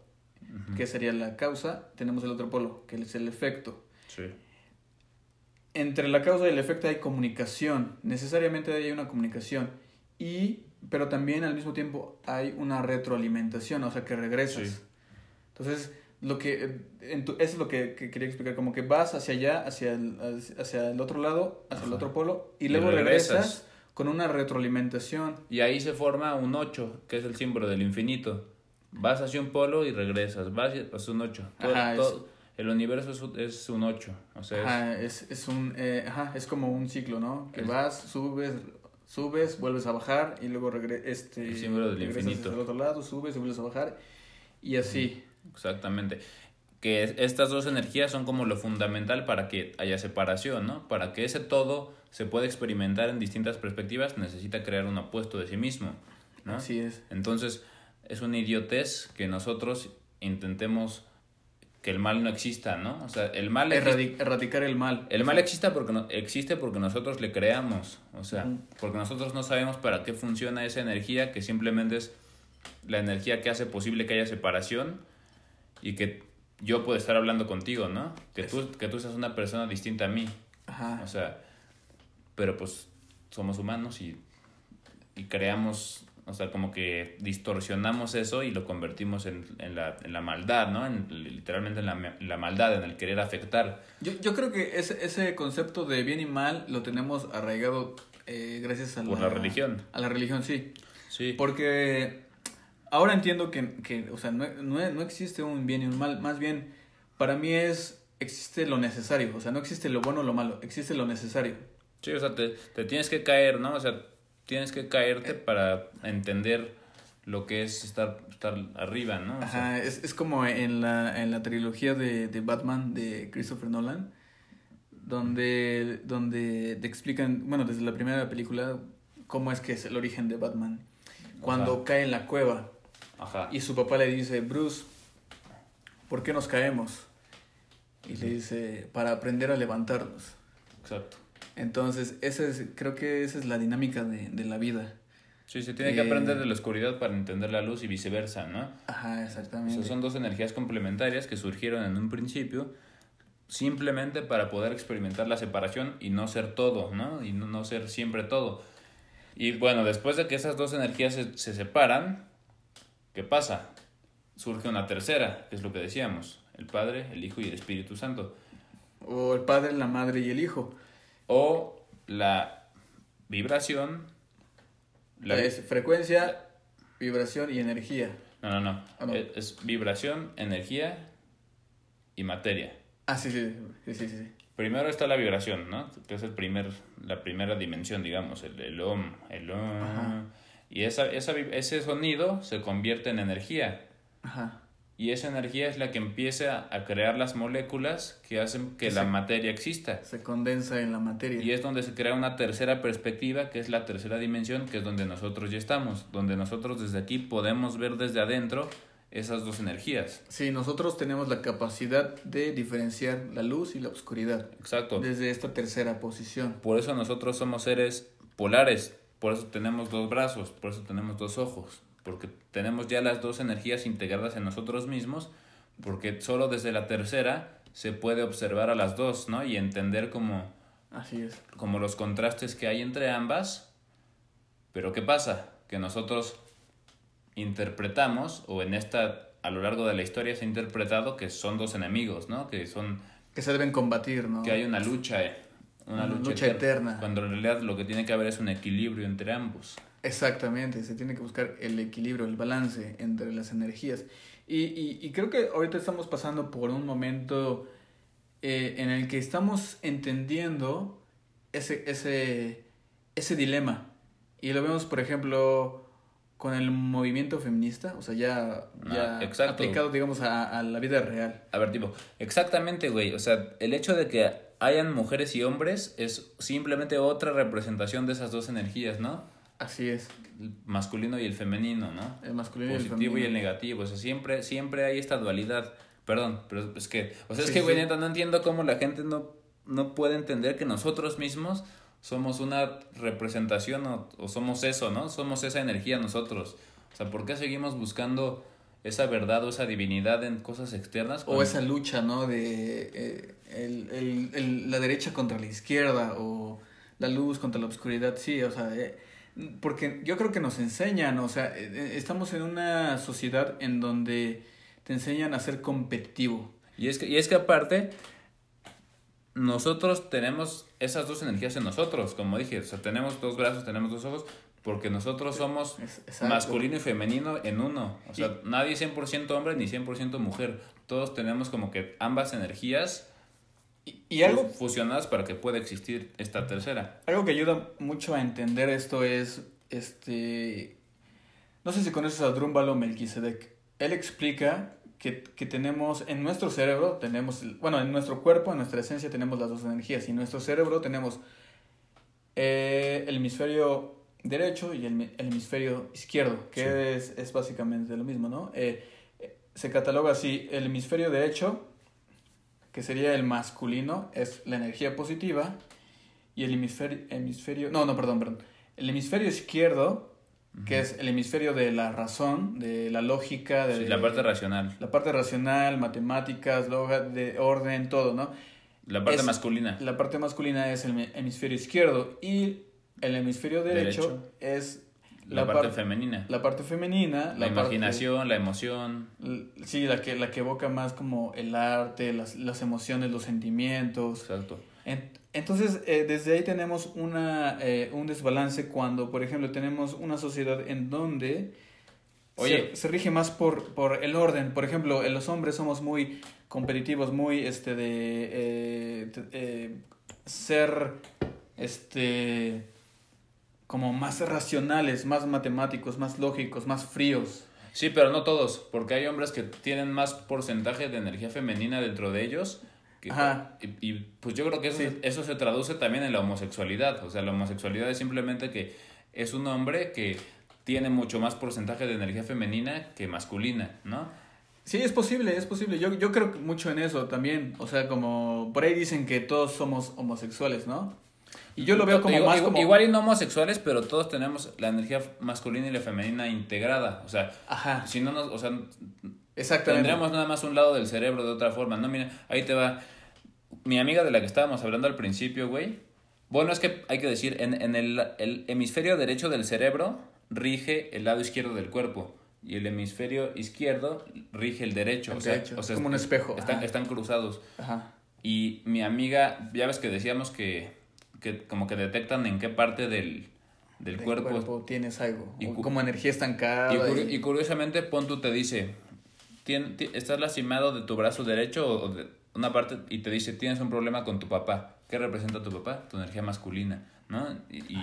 que sería la causa, tenemos el otro polo, que es el efecto. Sí. Entre la causa y el efecto hay comunicación, necesariamente hay una comunicación, y, pero también al mismo tiempo hay una retroalimentación, o sea que regresas. Entonces, lo que, eso es lo que, quería explicar, como que vas hacia allá, hacia el, hacia el otro lado, hacia el otro polo, y luego regresas. con una retroalimentación. Y ahí se forma un 8, que es el símbolo del infinito. Vas hacia un polo y regresas, vas hacia un 8. el universo es, un 8. O sea, ajá, es, es, un, eh, ajá, es como un ciclo, ¿no? Que vas, subes, subes, vuelves a bajar y luego regresas. Este, el símbolo del infinito. Al otro lado, subes y vuelves a bajar y así. Exactamente. Que estas dos energías son como lo fundamental para que haya separación, ¿no? Para que ese todo se pueda experimentar en distintas perspectivas, necesita crear un opuesto de sí mismo, ¿no? Así es. Entonces, es una idiotez que nosotros intentemos que el mal no exista, ¿no? O sea, el mal... erradicar el mal. El mal existe porque, no, existe porque nosotros le creamos, o sea, porque nosotros no sabemos para qué funciona esa energía que simplemente es la energía que hace posible que haya separación y que yo pueda estar hablando contigo, ¿no? Que tú, que tú seas una persona distinta a mí. Ajá. O sea, pero pues somos humanos y, y creamos o sea, como que distorsionamos eso y lo convertimos en, en, la, en la, maldad, ¿no? En, literalmente en la, la, maldad, en el querer afectar. Yo, yo creo que ese, ese concepto de bien y mal lo tenemos arraigado eh, gracias a Por la, religión. A la religión, sí. Sí. Porque ahora entiendo que, que o sea, no, no, no existe un bien y un mal. Más bien, para mí es, existe lo necesario. O sea, no existe lo bueno o lo malo, existe lo necesario. Sí, o sea, te, te tienes que caer, ¿no? O sea, tienes que caerte para entender lo que es estar, estar arriba, ¿no? Ajá, es, es como en la, en la trilogía de, de Batman de Christopher Nolan, donde, donde te explican, bueno, desde la primera película, cómo es que es el origen de Batman. Cuando cae en la cueva Ajá. y su papá le dice, Bruce, ¿por qué nos caemos? Y le dice, para aprender a levantarnos. Exacto. Entonces, ese es, creo que esa es la dinámica de, de la vida. Sí, se tiene que aprender de la oscuridad para entender la luz y viceversa, ¿no? Ajá, exactamente. son dos energías complementarias que surgieron en un principio simplemente para poder experimentar la separación y no ser todo, ¿no? Y no, no ser siempre todo. Y bueno, después de que esas dos energías se, se separan, ¿qué pasa? Surge una tercera, que es lo que decíamos, el Padre, el Hijo y el Espíritu Santo. O el Padre, la Madre y el Hijo o la vibración. La es frecuencia, vibración y energía. No, no, no. Ah, es, vibración, energía y materia. Ah, sí, sí, sí, sí, sí. Primero está la vibración, ¿no? Que es el primer, la primera dimensión, digamos, el, el om, el om. Y esa, esa, ese sonido se convierte en energía. Ajá. Y esa energía es la que empieza a crear las moléculas que hacen que la materia exista. Se condensa en la materia. Y es donde se crea una tercera perspectiva, que es la tercera dimensión, que es donde nosotros ya estamos, donde nosotros desde aquí podemos ver desde adentro esas dos energías. Sí, nosotros tenemos la capacidad de diferenciar la luz y la oscuridad. Exacto. Desde esta tercera posición. Por eso nosotros somos seres polares, por eso tenemos dos brazos, por eso tenemos dos ojos, porque tenemos ya las dos energías integradas en nosotros mismos, porque solo desde la tercera se puede observar a las dos, ¿no? Y entender como, Así es. como los contrastes que hay entre ambas. Pero ¿qué pasa? Que nosotros interpretamos, o en esta, a lo largo de la historia se ha interpretado que son dos enemigos, ¿no? Que son... Que se deben combatir, ¿no? Que hay una lucha, una, Una lucha, lucha eterna. Cuando en realidad lo que tiene que haber es un equilibrio entre ambos. Exactamente, se tiene que buscar el equilibrio, el balance entre las energías. Y, y, y creo que ahorita estamos pasando por un momento eh, en el que estamos entendiendo ese, ese, ese dilema. Y lo vemos, por ejemplo, con el movimiento feminista, o sea, ya, ya Ah, exacto. aplicado, digamos, a, a la vida real. A ver, tipo, exactamente, güey. O sea, el hecho de que hayan mujeres y hombres es simplemente otra representación de esas dos energías, ¿no? Así es, El masculino y el femenino, ¿no? el masculino y el Positivo y el femenino. negativo. O sea, siempre, siempre hay esta dualidad. Perdón, pero es que, o sea, es que, güey, sí. neta, no entiendo cómo la gente no, no puede entender que nosotros mismos somos una representación o, o somos eso, ¿no? Somos esa energía nosotros. O sea, ¿por qué seguimos buscando esa verdad o esa divinidad en cosas externas? O esa lucha, ¿no? De eh, el, el, el- la derecha contra la izquierda o la luz contra la oscuridad, sí, o sea, eh, porque yo creo que nos enseñan, o sea, eh, eh, estamos en una sociedad en donde te enseñan a ser competitivo. Y es que, y es que aparte, nosotros tenemos esas dos energías en nosotros, como dije, o sea, tenemos dos brazos, tenemos dos ojos, porque nosotros somos Es- exacto. masculino y femenino en uno. O sea, nadie es 100% hombre ni 100% mujer. Todos tenemos como que ambas energías Y, y algo, fu- fusionadas para que pueda existir esta tercera. algo que ayuda mucho a entender esto es, este, no sé si conoces a Drúmbalo Melquisedec. Él explica que, que tenemos en nuestro cerebro, tenemos, bueno, en nuestro cuerpo, en nuestra esencia tenemos las dos energías. Y en nuestro cerebro tenemos eh, el hemisferio derecho y el, mi- el hemisferio izquierdo, que Sí. es, es básicamente lo mismo, ¿no? Eh, eh, se cataloga así, el hemisferio derecho, que sería el masculino, es la energía positiva, y el hemisferio, hemisferio no, no, perdón, perdón, el hemisferio izquierdo, que es el hemisferio de la razón, de la lógica, de Sí, la parte racional, la parte racional, matemáticas, loga- de orden, todo, ¿no? la parte Es- masculina. La parte masculina es el mi- hemisferio izquierdo y el hemisferio derecho, Derecho. es La, la, parte par- femenina. la parte femenina, La, imaginación, la emoción. sí, la que, la que evoca más como el arte, las, las emociones, los sentimientos. Exacto. En- Entonces, eh, desde ahí tenemos una, eh, un desbalance cuando, por ejemplo, tenemos una sociedad en donde Oye. se, se rige más por, por el orden. Por ejemplo, eh, los hombres somos muy competitivos, muy este de eh, ser este como más racionales, más matemáticos, más lógicos, más fríos. Sí, pero no todos, porque hay hombres que tienen más porcentaje de energía femenina dentro de ellos. que- Ajá. y, y, pues yo creo que eso, Sí. eso se traduce también en la homosexualidad. O sea, la homosexualidad es simplemente que es un hombre que tiene mucho más porcentaje de energía femenina que masculina, ¿no? Sí, es posible, es posible. Yo, yo creo mucho en eso también. O sea, como por ahí dicen que todos somos homosexuales, ¿no? Y yo lo veo como Igual- más como... igual y no homosexuales, pero todos tenemos la energía masculina y la femenina integrada. O sea, Ajá, si no nos, o sea, exactamente. Tendremos nada más un lado del cerebro de otra forma, ¿no? Mira, ahí te va. Mi amiga de la que estábamos hablando al principio, güey. Bueno, es que hay que decir, en, en el, el hemisferio derecho del cerebro rige el lado izquierdo del cuerpo. Y el hemisferio izquierdo rige el derecho. El o sea, derecho, o sea, es como un espejo, Están, están cruzados. Ajá. Y mi amiga, ya ves que decíamos que, que como que detectan en qué parte del, del Del cuerpo tienes algo. Y como energía estancada. y, y- y curiosamente, pon tú te dice, "Tien- ti- estás lastimado de tu brazo derecho o de una parte y te dice, tienes un problema con tu papá. ¿Qué representa tu papá? Tu energía masculina, ¿no? Y,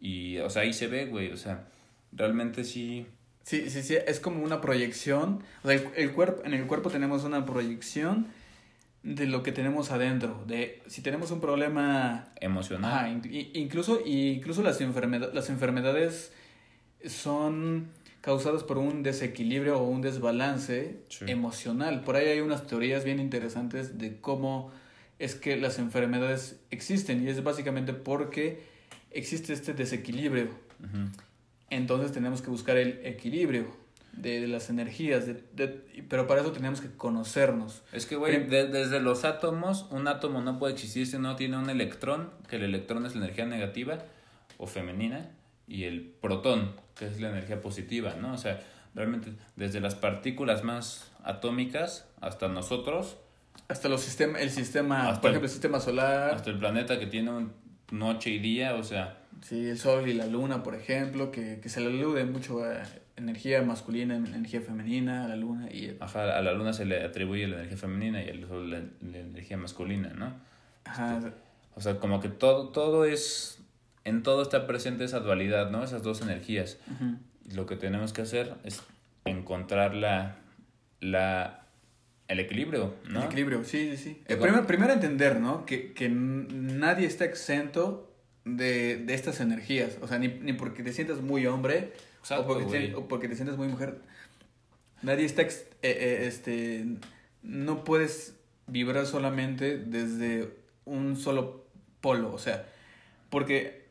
y, o sea, ahí se ve, güey, o sea, realmente sí... Sí, sí, sí, es como una proyección. O sea, el, el cuerpo, en el cuerpo tenemos una proyección de lo que tenemos adentro. De si tenemos un problema Emocional. Ajá, in- incluso, incluso las, enfermedad, las enfermedades son causadas por un desequilibrio o un desbalance Sí. emocional. Por ahí hay unas teorías bien interesantes de cómo es que las enfermedades existen y es básicamente porque existe este desequilibrio. Entonces tenemos que buscar el equilibrio de, de las energías, de- de- pero para eso tenemos que conocernos. Es que, güey, desde los átomos, un átomo no puede existir si no tiene un electrón, que el electrón es la energía negativa o femenina, y el protón, que es la energía positiva, ¿no? O sea, realmente desde las partículas más atómicas hasta nosotros, Hasta los sistema, el sistema, Hasta por el- ejemplo, el sistema solar. hasta el planeta que tiene un noche y día, o sea, Sí, el sol y la luna, por ejemplo, que, que se le alude mucho a energía masculina, energía femenina, a la luna y... ajá, a la luna se le atribuye la energía femenina y al sol la, la energía masculina, ¿no? Ajá, O sea, como que todo, todo es, en todo está presente esa dualidad, ¿no? Esas dos energías. lo que tenemos que hacer es encontrar la, la, el equilibrio, ¿no? El equilibrio, sí, sí, sí. Eh, primero, primero entender, ¿no? Que, que nadie está exento de, de estas energías. O sea, ni, ni porque te sientas muy hombre Exacto, o, porque te, o porque te sientas muy mujer. Nadie está, ex- eh, eh, este, no puedes vibrar solamente desde un solo polo. O sea, porque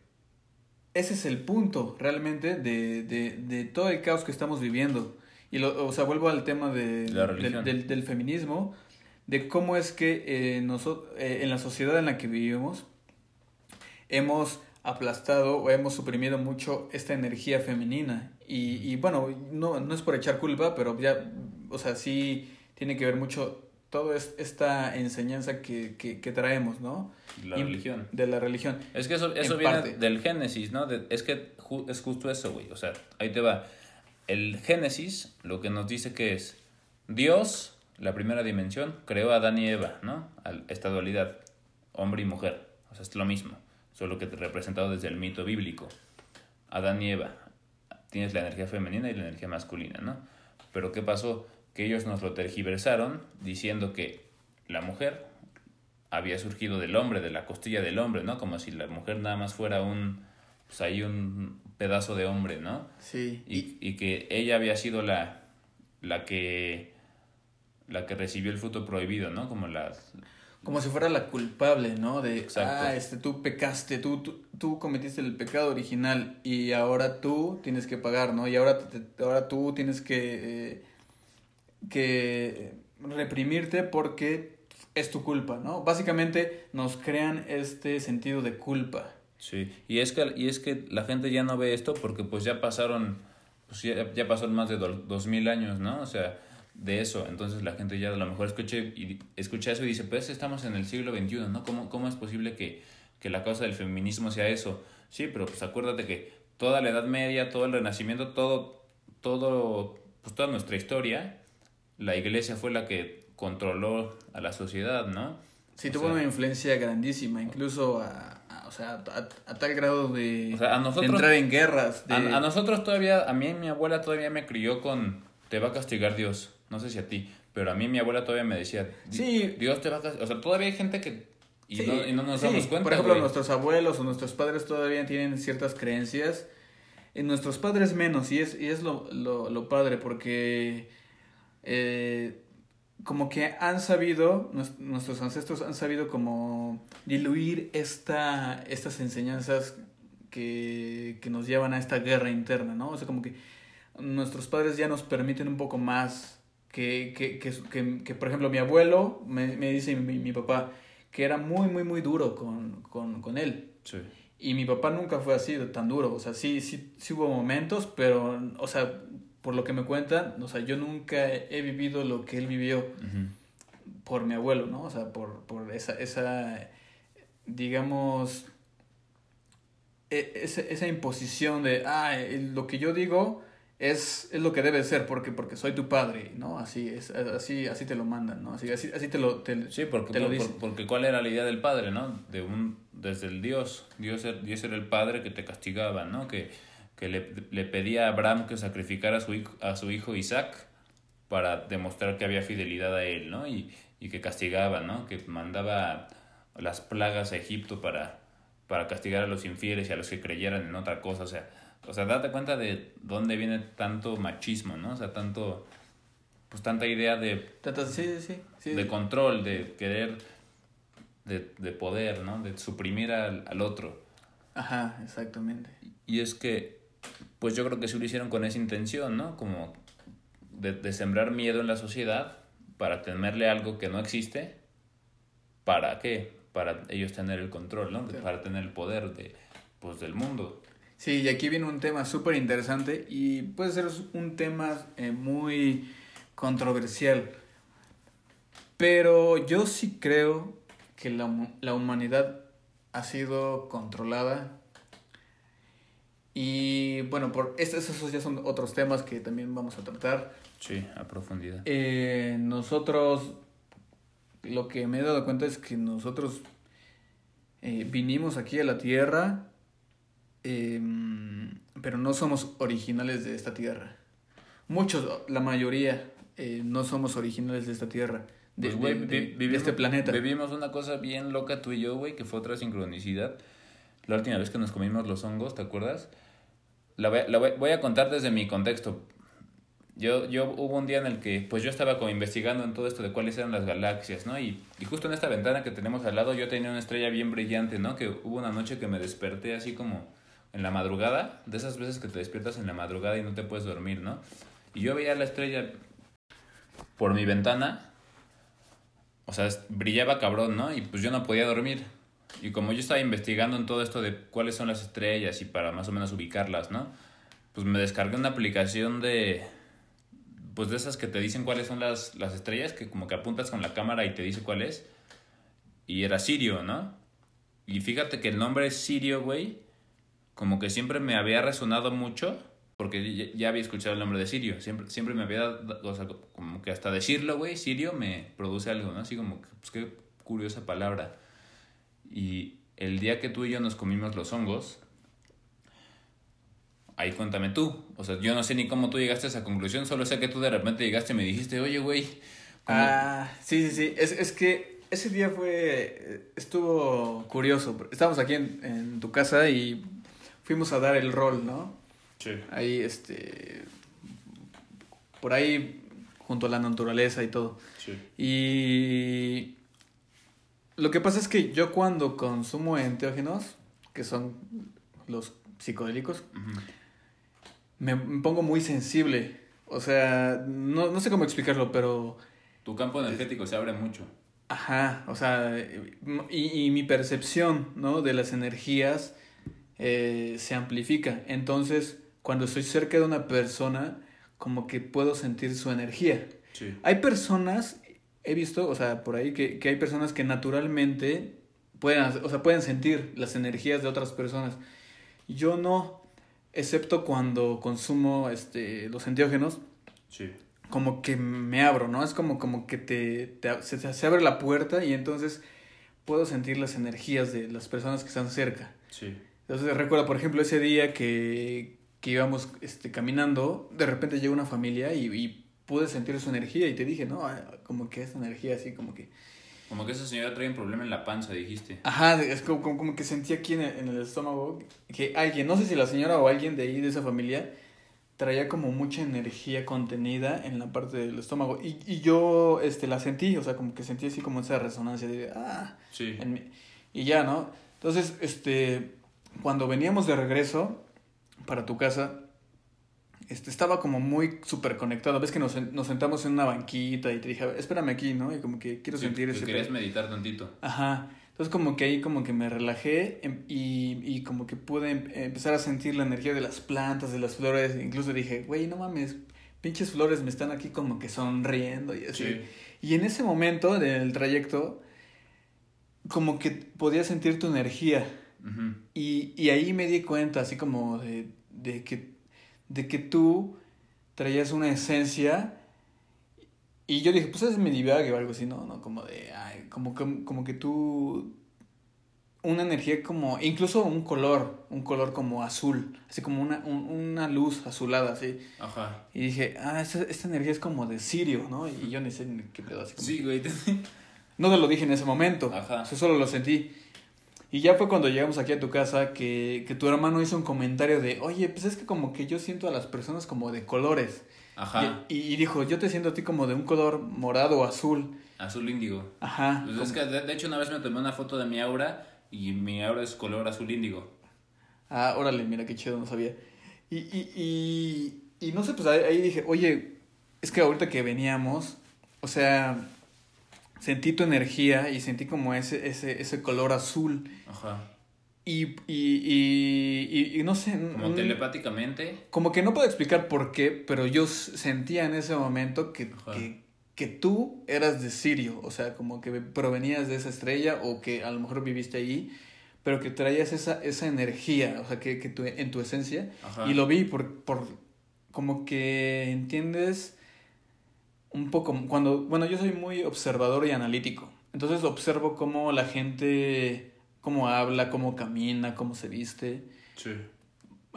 ese es el punto realmente de, de, de todo el caos que estamos viviendo. Y lo, o sea, vuelvo al tema de, La del, del, del feminismo, de cómo es que eh, noso- eh, en la sociedad en la que vivimos hemos aplastado o hemos suprimido mucho esta energía femenina. Y, y bueno, no, no es por echar culpa, pero ya, o sea, sí tiene que ver mucho toda es- esta enseñanza que, que, que traemos, ¿no? La Y- religión. De la religión. Es que eso, eso En viene parte. del Génesis, ¿no? De- es que ju- es justo eso, güey. O sea, ahí te va. El Génesis lo que nos dice que es Dios, la primera dimensión, creó a Adán y Eva, ¿no? Esta dualidad, hombre y mujer. O sea, es lo mismo, solo que representado desde el mito bíblico. Adán y Eva. Tienes la energía femenina y la energía masculina, ¿no? Pero ¿qué pasó? Que ellos nos lo tergiversaron diciendo que la mujer había surgido del hombre, de la costilla del hombre, ¿no? Como si la mujer nada más fuera un, pues ahí un pedazo de hombre, ¿no? Sí. Y, y que ella había sido la, la que, la que recibió el fruto prohibido, ¿no? Como la, Como si fuera la culpable, ¿no? De, Exacto. ah, este, tú pecaste, tú, tú, tú cometiste el pecado original y ahora tú tienes que pagar, ¿no? Y ahora, te- ahora tú tienes que, eh, que reprimirte porque es tu culpa, ¿no? Básicamente nos crean este sentido de culpa. Sí, y es que, y es que la gente ya no ve esto porque pues ya pasaron, pues ya, ya pasaron más de do- dos mil años, ¿no? O sea, de eso, entonces la gente ya a lo mejor escucha, y, escucha eso y dice, pues estamos en el siglo XXI, ¿no? ¿Cómo, cómo es posible que, que la causa del feminismo sea eso? Sí, pero pues acuérdate que toda la Edad Media, todo el Renacimiento, todo, todo, pues toda nuestra historia, la iglesia fue la que controló a la sociedad, ¿no? Sí, O tuvo sea- una influencia grandísima, incluso a, a- o sea, a, a tal grado de, O sea, a de nosotros- entrar en guerras. De, A, a nosotros todavía, a mí mi abuela todavía me crió con, te va a castigar Dios, no sé si a ti, pero a mí mi abuela todavía me decía, "Di- Sí. Dios te va a o sea, todavía hay gente que, y, Sí, no, y no nos sí. damos cuenta, Por ejemplo, güey. nuestros abuelos o nuestros padres todavía tienen ciertas creencias. Y nuestros padres menos, y es, y es lo, lo, lo padre, porque eh, como que han sabido, nues- nuestros ancestros han sabido como diluir esta, estas enseñanzas que, que nos llevan a esta guerra interna, ¿no? O sea, como que nuestros padres ya nos permiten un poco más que, que, que, que, que, por ejemplo, mi abuelo me, me dice mi, mi papá que era muy, muy, muy duro con, con, con él. Sí. Y mi papá nunca fue así, tan duro. O sea, sí, sí, sí hubo momentos, pero, o sea, por lo que me cuentan, o sea, yo nunca he, vivido lo que él vivió Ujú. por mi abuelo, ¿no? O sea, por, por esa, esa, digamos, e- esa, esa imposición de, ah, lo que yo digo es, es lo que debe ser porque, porque soy tu padre, ¿no? Así es, así, así te lo mandan, ¿no? Así, así, así te lo... Te, Sí, porque, te lo por- dicen. por- porque cuál era la idea del padre, ¿no? De un, desde el Dios, Dios, er- Dios era el padre que te castigaba, ¿no? Que, que le, le pedía a Abraham que sacrificara a su, hijo, a su hijo Isaac para demostrar que había fidelidad a él, ¿no? Y, y que castigaba, ¿no? Que mandaba las plagas a Egipto para, para castigar a los infieles y a los que creyeran en otra cosa, o sea, o sea, date cuenta de dónde viene tanto machismo, ¿no? O sea, tanto, pues tanta idea de, sí, sí, sí, de control, de querer, de, de poder, ¿no? De suprimir al, al otro. Ajá, exactamente. Y es que, pues yo creo que sí lo hicieron con esa intención, ¿no? Como de, de sembrar miedo en la sociedad para temerle algo que no existe. ¿Para qué? Para ellos tener el control, ¿no? Para tener el poder de, pues, del mundo. Sí, y aquí viene un tema súper interesante y puede ser un tema eh, muy controversial. Pero yo sí creo que la, la humanidad ha sido controlada. Y bueno, por estos esos ya son otros temas que también vamos a tratar. Sí, a profundidad. Eh, nosotros, lo que me he dado cuenta es que nosotros eh, vinimos aquí a la Tierra, eh, pero no somos originales de esta Tierra. Muchos, la mayoría, eh, no somos originales de esta Tierra, de, Pues, de- de vivimos- este planeta. Vivimos una cosa bien loca tú y yo, güey, que fue otra sincronicidad. La última vez que nos comimos los hongos, ¿te acuerdas? La voy, la voy, voy a contar desde mi contexto. Yo, yo hubo un día en el que, pues yo estaba como investigando en todo esto de cuáles eran las galaxias, ¿no? Y, y justo en esta ventana que tenemos al lado yo tenía una estrella bien brillante, ¿no? Que hubo una noche que me desperté así como en la madrugada, de esas veces que te despiertas en la madrugada y no te puedes dormir, ¿no? Y yo veía la estrella por mi ventana o sea, es- brillaba cabrón, ¿no? Y pues yo no podía dormir. Y como yo estaba investigando en todo esto de cuáles son las estrellas y para más o menos ubicarlas, ¿no? Pues me descargué una aplicación de... Pues de esas que te dicen cuáles son las, las estrellas, que como que apuntas con la cámara y te dice cuál es. Y era Sirio, ¿no? Y fíjate que el nombre Sirio, güey, como que siempre me había resonado mucho, porque ya, había escuchado el nombre de Sirio. Siempre, siempre me había o sea, como que hasta decirlo, güey, Sirio me produce algo, ¿no? Así como pues qué curiosa palabra. Y el día que tú y yo nos comimos los hongos, ahí cuéntame tú. O sea, yo no sé ni cómo tú llegaste a esa conclusión, solo sé que tú de repente llegaste y me dijiste, oye, güey, ¿cómo- Ah, sí, sí, sí. Es, es que ese día fue. Estuvo curioso. Estábamos aquí en, en tu casa y fuimos a dar el rol, ¿no? Sí. Ahí, este. Por ahí, junto a la naturaleza y todo. Sí. Y. Lo que pasa es que yo cuando consumo enteógenos, que son los psicodélicos, me pongo muy sensible. O sea, no, no sé cómo explicarlo, pero. Tu campo energético se abre mucho. Ajá, o sea, y, y mi percepción, ¿no? De las energías eh, se amplifica. Entonces, cuando estoy cerca de una persona, como que puedo sentir su energía. Sí. Hay personas, he visto, o sea, por ahí, que, que hay personas que naturalmente pueden, o sea, pueden sentir las energías de otras personas. Yo no, excepto cuando consumo este, los enteógenos, Sí. como que me abro, ¿no? Es como, como que te, te- se, se abre la puerta y entonces puedo sentir las energías de las personas que están cerca. Sí. Entonces recuerdo, por ejemplo, ese día que, que íbamos este, caminando, de repente llegó una familia y, y pude sentir su energía y te dije, no, Ah, como que esa energía así como que... Como que esa señora trae un problema en la panza, dijiste. Ajá, es como, como, como que sentí aquí en el, en el estómago que alguien, no sé si la señora o alguien de ahí, de esa familia, traía como mucha energía contenida en la parte del estómago. Y, y yo este, la sentí, o sea, como que sentí así como esa resonancia de, ah, Sí. en mi- y ya, ¿no? Entonces, este, cuando veníamos de regreso para tu casa, este, estaba como muy súper conectado. Ves que nos, nos sentamos en una banquita y te dije, "A ver, espérame aquí, ¿no? Y como que quiero Sí, sentir ese... querías pedo". meditar tantito. Ajá. Entonces como que ahí como que me relajé em- y, y como que pude em- empezar a sentir la energía de las plantas, de las flores. Incluso dije, güey, no mames, pinches flores me están aquí como que sonriendo y así. Sí. Y en ese momento del trayecto, como que podía sentir tu energía. Y, y ahí me di cuenta, así como de, de, que, de que tú traías una esencia. Y yo dije, pues es mi divague o algo así, ¿no? no Como de, ay, como, que- como que tú... una energía como, incluso un color, un color como azul, así como una, un- una luz azulada, así. Ajá. Y dije, ah, esta, esta energía es como de Sirio, ¿no? Y yo ni sé ni qué pedo, así como- Sí, güey. No te lo dije en ese momento, Ajá. solo lo sentí. Y ya fue cuando llegamos aquí a tu casa que, que tu hermano hizo un comentario de, oye, pues es que como que yo siento a las personas como de colores. Ajá. Y, y dijo, yo te siento a ti como de un color morado o azul. Azul índigo. Ajá. Pues es que de, de hecho una vez me tomé una foto de mi aura y mi aura es color azul índigo. Ah, órale, mira qué chido, no sabía. Y, y, y, y no sé, pues ahí, ahí dije, oye, es que ahorita que veníamos, o sea, sentí tu energía y sentí como ese, ese, ese color azul. Ajá. Y, y, y, y, no sé. Como telepáticamente. Como que no puedo explicar por qué, pero yo sentía en ese momento que, que, que tú eras de Sirio, o sea, como que provenías de esa estrella o que a lo mejor viviste ahí, pero que traías esa, esa energía, o sea, que, que tu, en tu esencia. Ajá. Y lo vi por, por, como que entiendes un poco, cuando, bueno, yo soy muy observador y analítico, entonces observo cómo la gente, cómo habla, cómo camina, cómo se viste. Sí.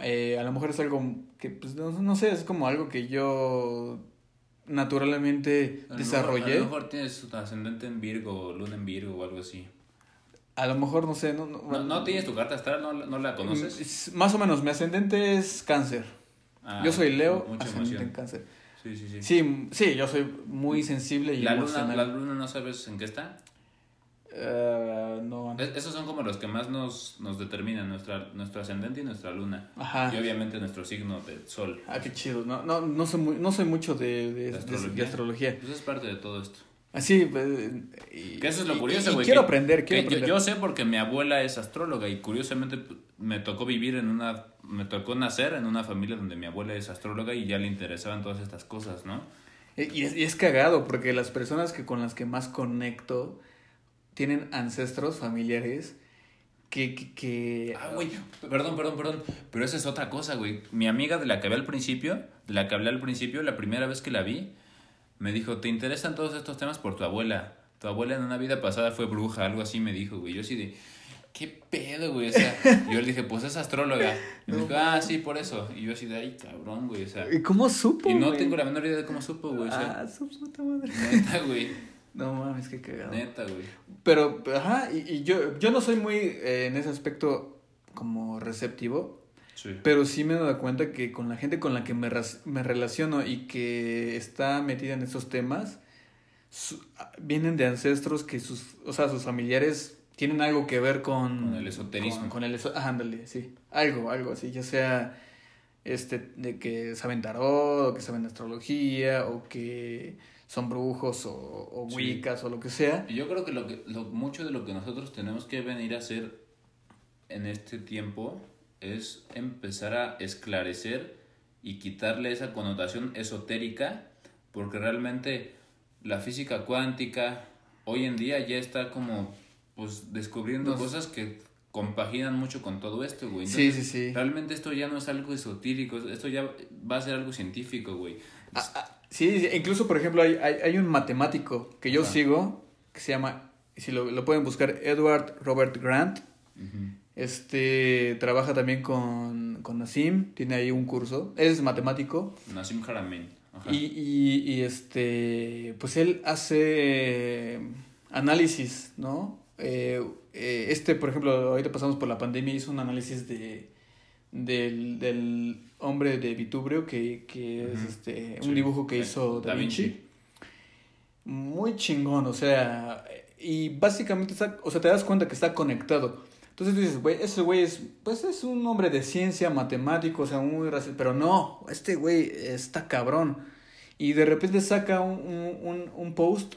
Eh, a lo mejor es algo que, pues, no, no sé, es como algo que yo naturalmente A desarrollé. mejor- A lo mejor tienes tu ascendente en Virgo, luna en Virgo o algo así. A lo mejor, no sé, no, no, ¿No, no tienes tu carta astral? ¿No, no la conoces? Mm, Es- Más o menos, mi ascendente es cáncer. Ah, yo soy Leo, ascendente en emoción. cáncer. Sí, sí, sí. Sí, sí, yo soy muy sensible y La luna, emocional. la luna no sabes en qué está. Eh, no. Es- esos son como los que más nos, nos determinan, nuestra, nuestro ascendente y nuestra luna. Ajá. Y obviamente nuestro signo de sol. Ah, qué chido. No, no, no soy muy, no soy mucho de, de, de- de astrología? astrología. Pues es parte de todo esto. Así, pues, y- Que eso es lo curioso, güey. quiero aprender, quiero que aprender. Yo, yo sé porque mi abuela es astróloga y curiosamente p- me tocó vivir en una... Me tocó nacer en una familia donde mi abuela es astróloga y ya le interesaban todas estas cosas, ¿no? Y es, y es cagado porque las personas que con las que más conecto tienen ancestros familiares que... que, que- Ah, güey, perdón, perdón, perdón. Pero esa es otra cosa, güey. Mi amiga de la que hablé al principio, de la que hablé al principio, la primera vez que la vi, me dijo, ¿te interesan todos estos temas por tu abuela? Tu abuela en una vida pasada fue bruja, algo así me dijo, güey. Yo así de, ¿qué pedo, güey? O sea, yo le dije, pues es astróloga. Y me dijo, ah, sí, por eso. Y yo así de, ay, cabrón, güey, o sea. ¿Y cómo supo? Y no güey? tengo la menor idea de cómo supo, güey. O sea, Ah, su puta madre. neta, güey. No mames, qué cagado. Neta, güey. Pero, ajá, y, y yo, yo no soy muy eh, en ese aspecto como receptivo, Sí. pero sí me he dado cuenta que con la gente con la que me, me relaciono y que está metida en estos temas, su- vienen de ancestros que sus, o sea, sus familiares tienen algo que ver con... Con el esoterismo. Con, con el eso, ah, ándale, sí. Algo, algo así, ya sea este de que saben tarot, o que saben astrología, o que son brujos, o, o Sí. wiccas, o lo que sea. Y Yo creo que, lo que lo, mucho de lo que nosotros tenemos que venir a hacer en este tiempo es empezar a esclarecer y quitarle esa connotación esotérica, porque realmente la física cuántica hoy en día ya está como pues descubriendo Nos- cosas que compaginan mucho con todo esto, güey. Sí, Entonces, sí, sí. Realmente esto ya no es algo esotérico, esto ya va a ser algo científico, güey. Ah, ah, sí, sí, incluso por ejemplo hay, hay, hay un matemático que yo Ajá. sigo que se llama, si lo, lo pueden buscar, Edward Robert Grant. Ujú. Este trabaja también con, con Nassim, tiene ahí un curso, es matemático. Nassim Haramein. Y, y, y, este, pues él hace análisis, ¿no? Eh, eh, este, por ejemplo, ahorita pasamos por la pandemia, hizo un análisis de del, del hombre de Vitubrio, que, que es este, Sí. un dibujo que hizo Da Da Vinci. Vinci. Muy chingón, o sea, y básicamente está, o sea, te das cuenta que está conectado. Entonces tú dices, güey, ese güey es, pues es un hombre de ciencia, matemático, o sea, muy raci- pero no, este güey está cabrón. Y de repente saca un, un, un, un post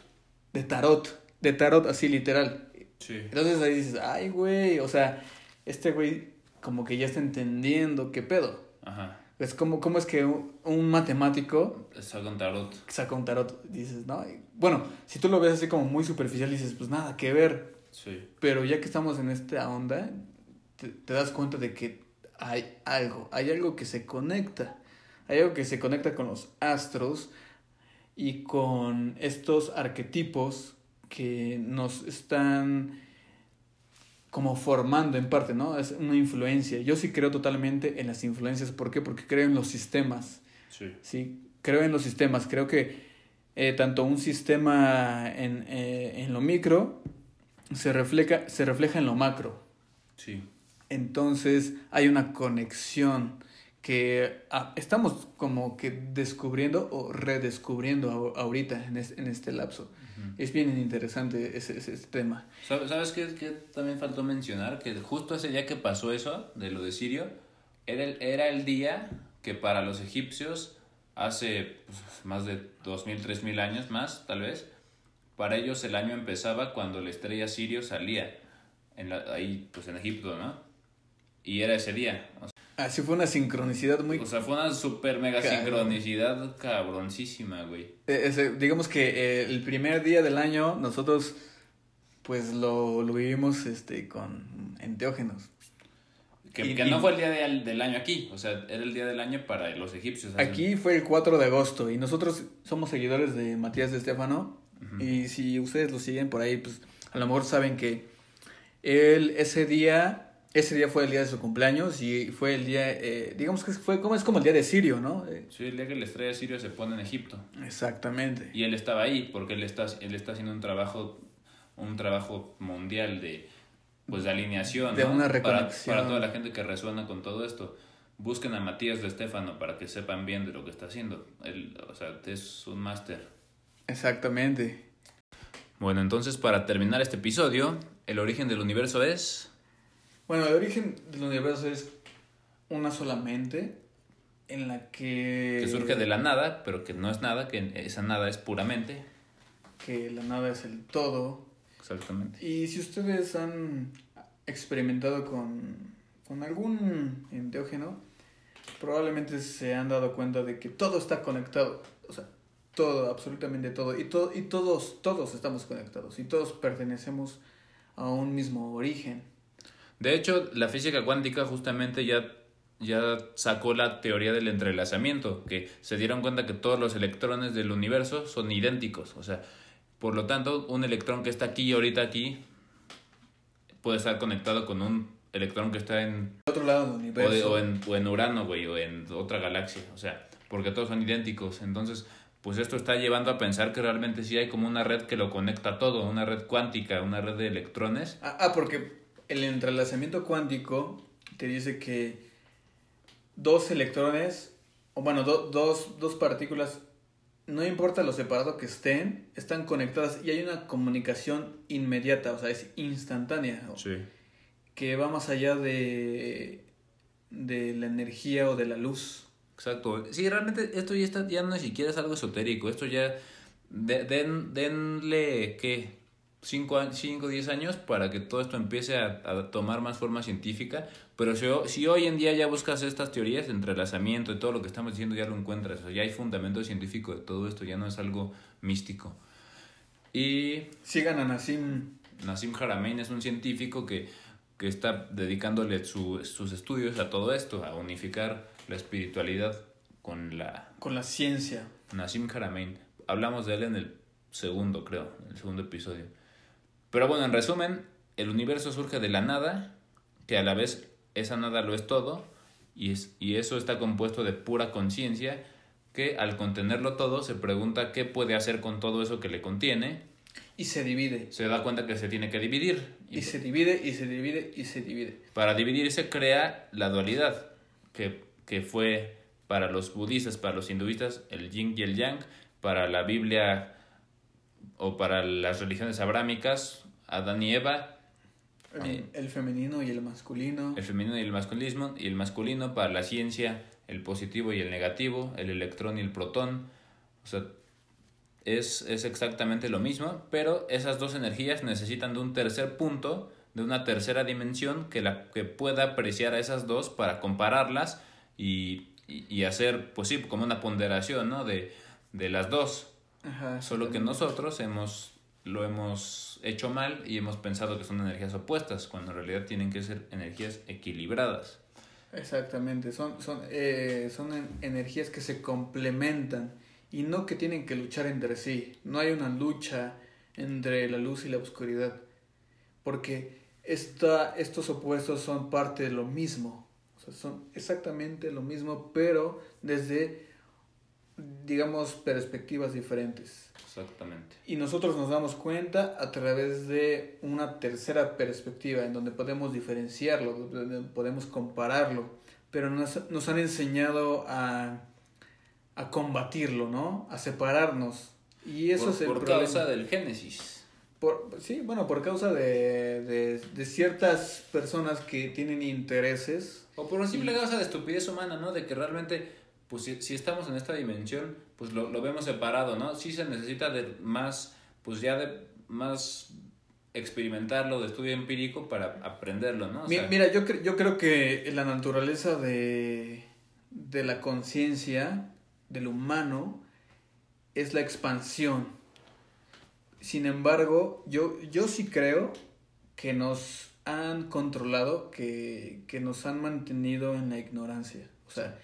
de tarot, de tarot así literal. Sí. Entonces ahí dices, ay, güey, o sea, este güey como que ya está entendiendo qué pedo. Ajá. Es como, ¿cómo es que un, un matemático Saca un tarot. saca un tarot? Dices, no, y- bueno, si tú lo ves así como muy superficial, dices, pues nada que ver. Sí. Pero ya que estamos en esta onda, te, te das cuenta de que hay algo, hay algo que se conecta. Hay algo que se conecta con los astros y con estos arquetipos que nos están como formando en parte, ¿no? Es una influencia. Yo sí creo totalmente en las influencias. ¿Por qué? Porque creo en los sistemas. Sí. Sí, creo en los sistemas. Creo que eh, tanto un sistema en, eh, en lo micro se refleja, se refleja en lo macro. Sí. Entonces hay una conexión que ah, estamos como que descubriendo o redescubriendo a- ahorita en, es- en este lapso. Es bien interesante ese, ese tema. ¿Sabes, ¿sabes qué, qué también faltó mencionar? Que justo ese día que pasó eso, de lo de Sirio, era el, era el día que para los egipcios, hace pues, más de 2.000, 3.000 años más, tal vez, para ellos el año empezaba cuando la estrella Sirio salía, en la- ahí pues en Egipto, ¿no? Y era ese día. O sea, Así fue una sincronicidad muy... o sea, fue una super mega Cabrón. sincronicidad cabroncísima, güey. eh, ese- digamos que eh, el primer día del año nosotros pues lo, lo vivimos este, con enteógenos. Que, Y- que y- no fue el día del, del año aquí, o sea, era el día del año para los egipcios. Aquí fue el 4 de agosto y nosotros somos seguidores de Matías de Estefano y si ustedes lo siguen por ahí, pues a lo mejor saben que él ese día, ese día fue el día de su cumpleaños y fue el día, eh, digamos que fue como, es como el día de Sirio, ¿no? Eh, Sí, el día que la estrella de Sirio se pone en Egipto. exactamente. Y él estaba ahí porque él está, él está haciendo un trabajo, un trabajo mundial de, pues, de alineación. De ¿no? una Para, reconexión. para toda la gente que resuena con todo esto. Busquen a Matías de Estefano para que sepan bien de lo que está haciendo. Él, o sea, es un máster. Exactamente. Bueno, entonces para terminar este episodio, el origen del universo es... Bueno, el origen del universo es una sola mente en la que... que surge de la nada, pero que no es nada, que esa nada es puramente. Que la nada es el todo. Exactamente. Y si ustedes han experimentado con, con algún enteógeno, probablemente se han dado cuenta de que todo está conectado. O sea, todo, absolutamente todo. Y, to- y todos, todos estamos conectados. Y todos pertenecemos a un mismo origen. De hecho, la física cuántica justamente ya, ya sacó la teoría del entrelazamiento, que se dieron cuenta que todos los electrones del universo son idénticos. O sea, por lo tanto, un electrón que está aquí y ahorita aquí puede estar conectado con un electrón que está en otro lado del o, universo. de- o en, o en Urano, güey, o en otra galaxia. O sea, porque todos son idénticos. Entonces, pues esto está llevando a pensar que realmente sí hay como una red que lo conecta todo, una red cuántica, una red de electrones. Ah, ah, porque el entrelazamiento cuántico te dice que dos electrones, o bueno, do- dos, dos partículas, no importa lo separado que estén, están conectadas y hay una comunicación inmediata, o sea, es instantánea, Sí. que va más allá de, de la energía o de la luz. Exacto. Sí, realmente esto ya, está, ya no ni siquiera es algo esotérico. Esto ya. de- den, denle, ¿qué? 5 o 10 años para que todo esto empiece a, a tomar más forma científica. Pero si, si hoy en día ya buscas estas teorías entrelazamiento y todo lo que estamos diciendo, ya lo encuentras. O sea, ya hay fundamento científico de todo esto, ya no es algo místico. Y Sigan a Nassim Nassim Haramein es un científico que, que está dedicándole su- sus estudios a todo esto, a unificar la espiritualidad con la con la ciencia. Nassim Haramein. Hablamos de él en el segundo, creo, en el segundo episodio. Pero bueno, en resumen, el universo surge de la nada, que a la vez esa nada lo es todo, y, es, y eso está compuesto de pura conciencia, que al contenerlo todo se pregunta qué puede hacer con todo eso que le contiene, Y se divide. se da cuenta que se tiene que dividir. Y se divide, y se divide, y se divide. Para dividirse crea la dualidad, que, que fue para los budistas, para los hinduistas, el yin y el yang, para la Biblia o para las religiones abrámicas, Adán y Eva, El, Eh. el femenino y el masculino. el femenino y el masculismo, y el masculino para la ciencia, el positivo y el negativo, el electrón y el protón. O sea, es, es exactamente lo mismo, pero esas dos energías necesitan de un tercer punto, de una tercera dimensión que, la, que pueda apreciar a esas dos para compararlas y, y, y hacer, pues sí, como una ponderación, ¿no? De, de las dos. Ajá, Solo que nosotros hemos lo hemos hecho mal y hemos pensado que son energías opuestas, cuando en realidad tienen que ser energías equilibradas. Exactamente, son, son, eh, son en- energías que se complementan y no que tienen que luchar entre sí. No hay una lucha entre la luz y la oscuridad. Porque esta, estos opuestos son parte de lo mismo. O sea, son exactamente lo mismo, pero desde, digamos, perspectivas diferentes. Exactamente. Y nosotros nos damos cuenta a través de una tercera perspectiva, en donde podemos diferenciarlo, donde podemos compararlo, pero nos, nos han enseñado a, a combatirlo, ¿no? A separarnos. Y eso por, es el por problema. causa del Génesis. Por, sí, bueno, por causa de, de, de ciertas personas que tienen intereses. O por simple causa de estupidez humana, ¿no? De que realmente, pues si, si estamos en esta dimensión, pues lo, lo vemos separado, ¿no? Sí se necesita de más, pues ya de más experimentarlo, de estudio empírico para aprenderlo, ¿no? O Mi- sea, Mira, yo, cre- yo creo que la naturaleza de, de la conciencia del humano es la expansión. Sin embargo, yo, yo sí creo que nos han controlado, que, que nos han mantenido en la ignorancia. O sea,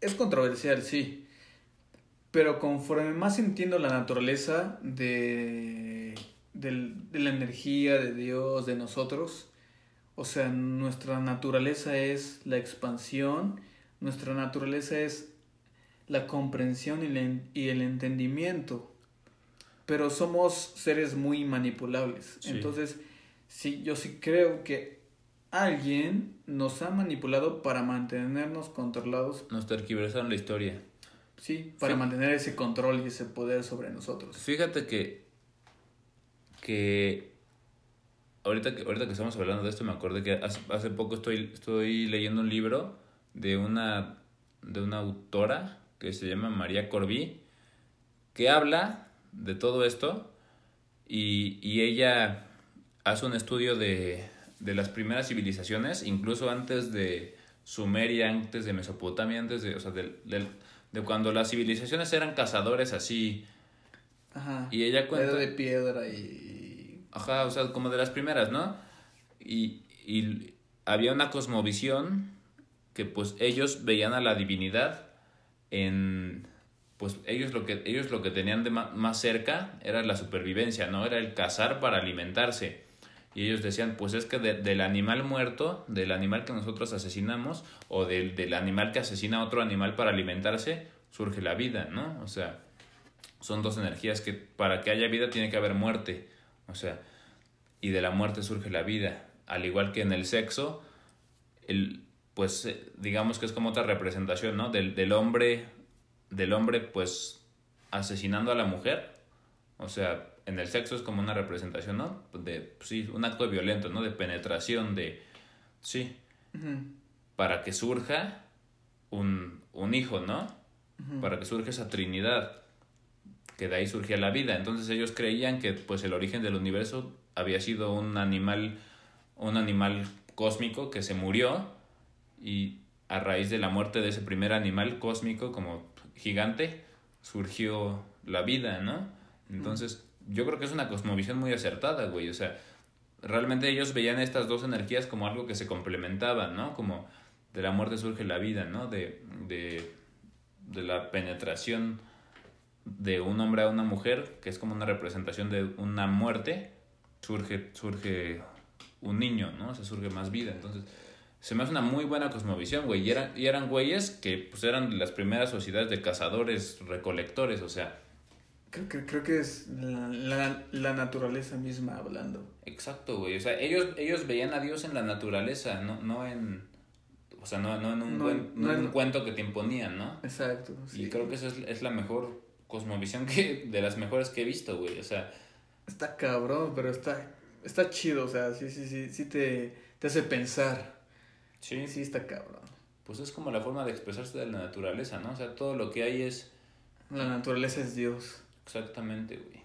es controversial, sí. Pero conforme más entiendo la naturaleza de, del- de la energía de Dios, de nosotros, o sea, nuestra naturaleza es la expansión, nuestra naturaleza es la comprensión y, la y el entendimiento, pero somos seres muy manipulables. Sí. Entonces, sí, yo sí creo que alguien nos ha manipulado para mantenernos controlados, nos tergiversaron la historia. sí, para Sí. mantener ese control y ese poder sobre nosotros. Fíjate que, que ahorita que ahorita que estamos hablando de esto me acordé que hace, hace poco estoy, estoy leyendo un libro de una, de una autora que se llama María Corbí, que habla de todo esto y, y ella hace un estudio de, de las primeras civilizaciones, incluso antes de Sumeria, antes de Mesopotamia, antes de, o sea, del- del- de cuando las civilizaciones eran cazadores así, Ajá. y ella La cuenta... de piedra y... Ajá, o sea, como de las primeras, ¿no? Y, y había una cosmovisión que pues ellos veían a la divinidad en pues ellos lo que ellos lo que tenían de más cerca era la supervivencia, ¿no? Era el cazar para alimentarse. Y ellos decían, pues es que de- del animal muerto, del animal que nosotros asesinamos, o del, del animal que asesina a otro animal para alimentarse, surge la vida, ¿no? O sea, son dos energías que para que haya vida tiene que haber muerte. O sea, y de la muerte surge la vida. Al igual que en el sexo, el, pues eh, digamos que es como otra representación, ¿no? Del, del hombre, del hombre pues asesinando a la mujer. O sea, en el sexo es como una representación, ¿no? De, pues, sí, un acto violento, ¿no? De penetración, de, sí, para que surja un, un hijo, ¿no? para que surja esa trinidad, que de ahí surgía la vida. Entonces ellos creían que pues el origen del universo había sido un animal, un animal cósmico que se murió y a raíz de la muerte de ese primer animal cósmico como gigante surgió la vida, ¿no? Entonces yo creo que es una cosmovisión muy acertada, güey. O sea, realmente ellos veían estas dos energías como algo que se complementaban, ¿no? Como de la muerte surge la vida, ¿no? De, de, de la penetración de un hombre a una mujer, que es como una representación de una muerte, surge, surge un niño, ¿no? O sea, surge más vida. Entonces, se me hace una muy buena cosmovisión, güey. Y, eran y eran güeyes que pues eran las primeras sociedades de cazadores, recolectores, o sea, Creo, que- creo que es la, la, la naturaleza misma hablando. Exacto, güey. O sea, ellos, ellos veían a Dios en la naturaleza, no, no en. O sea, no, no en un, No cuen- en- no un cuento que te imponían, ¿no? Exacto. Y sí. creo que esa es, es la mejor cosmovisión que, de las mejores que he visto, güey. O sea, Está cabrón, pero está, está chido, o sea, sí, sí, sí, sí te, te hace pensar. sí, Sí, está cabrón. pues es como la forma de expresarse de la naturaleza, ¿no? O sea, todo lo que hay es La naturaleza es Dios. Exactamente, güey.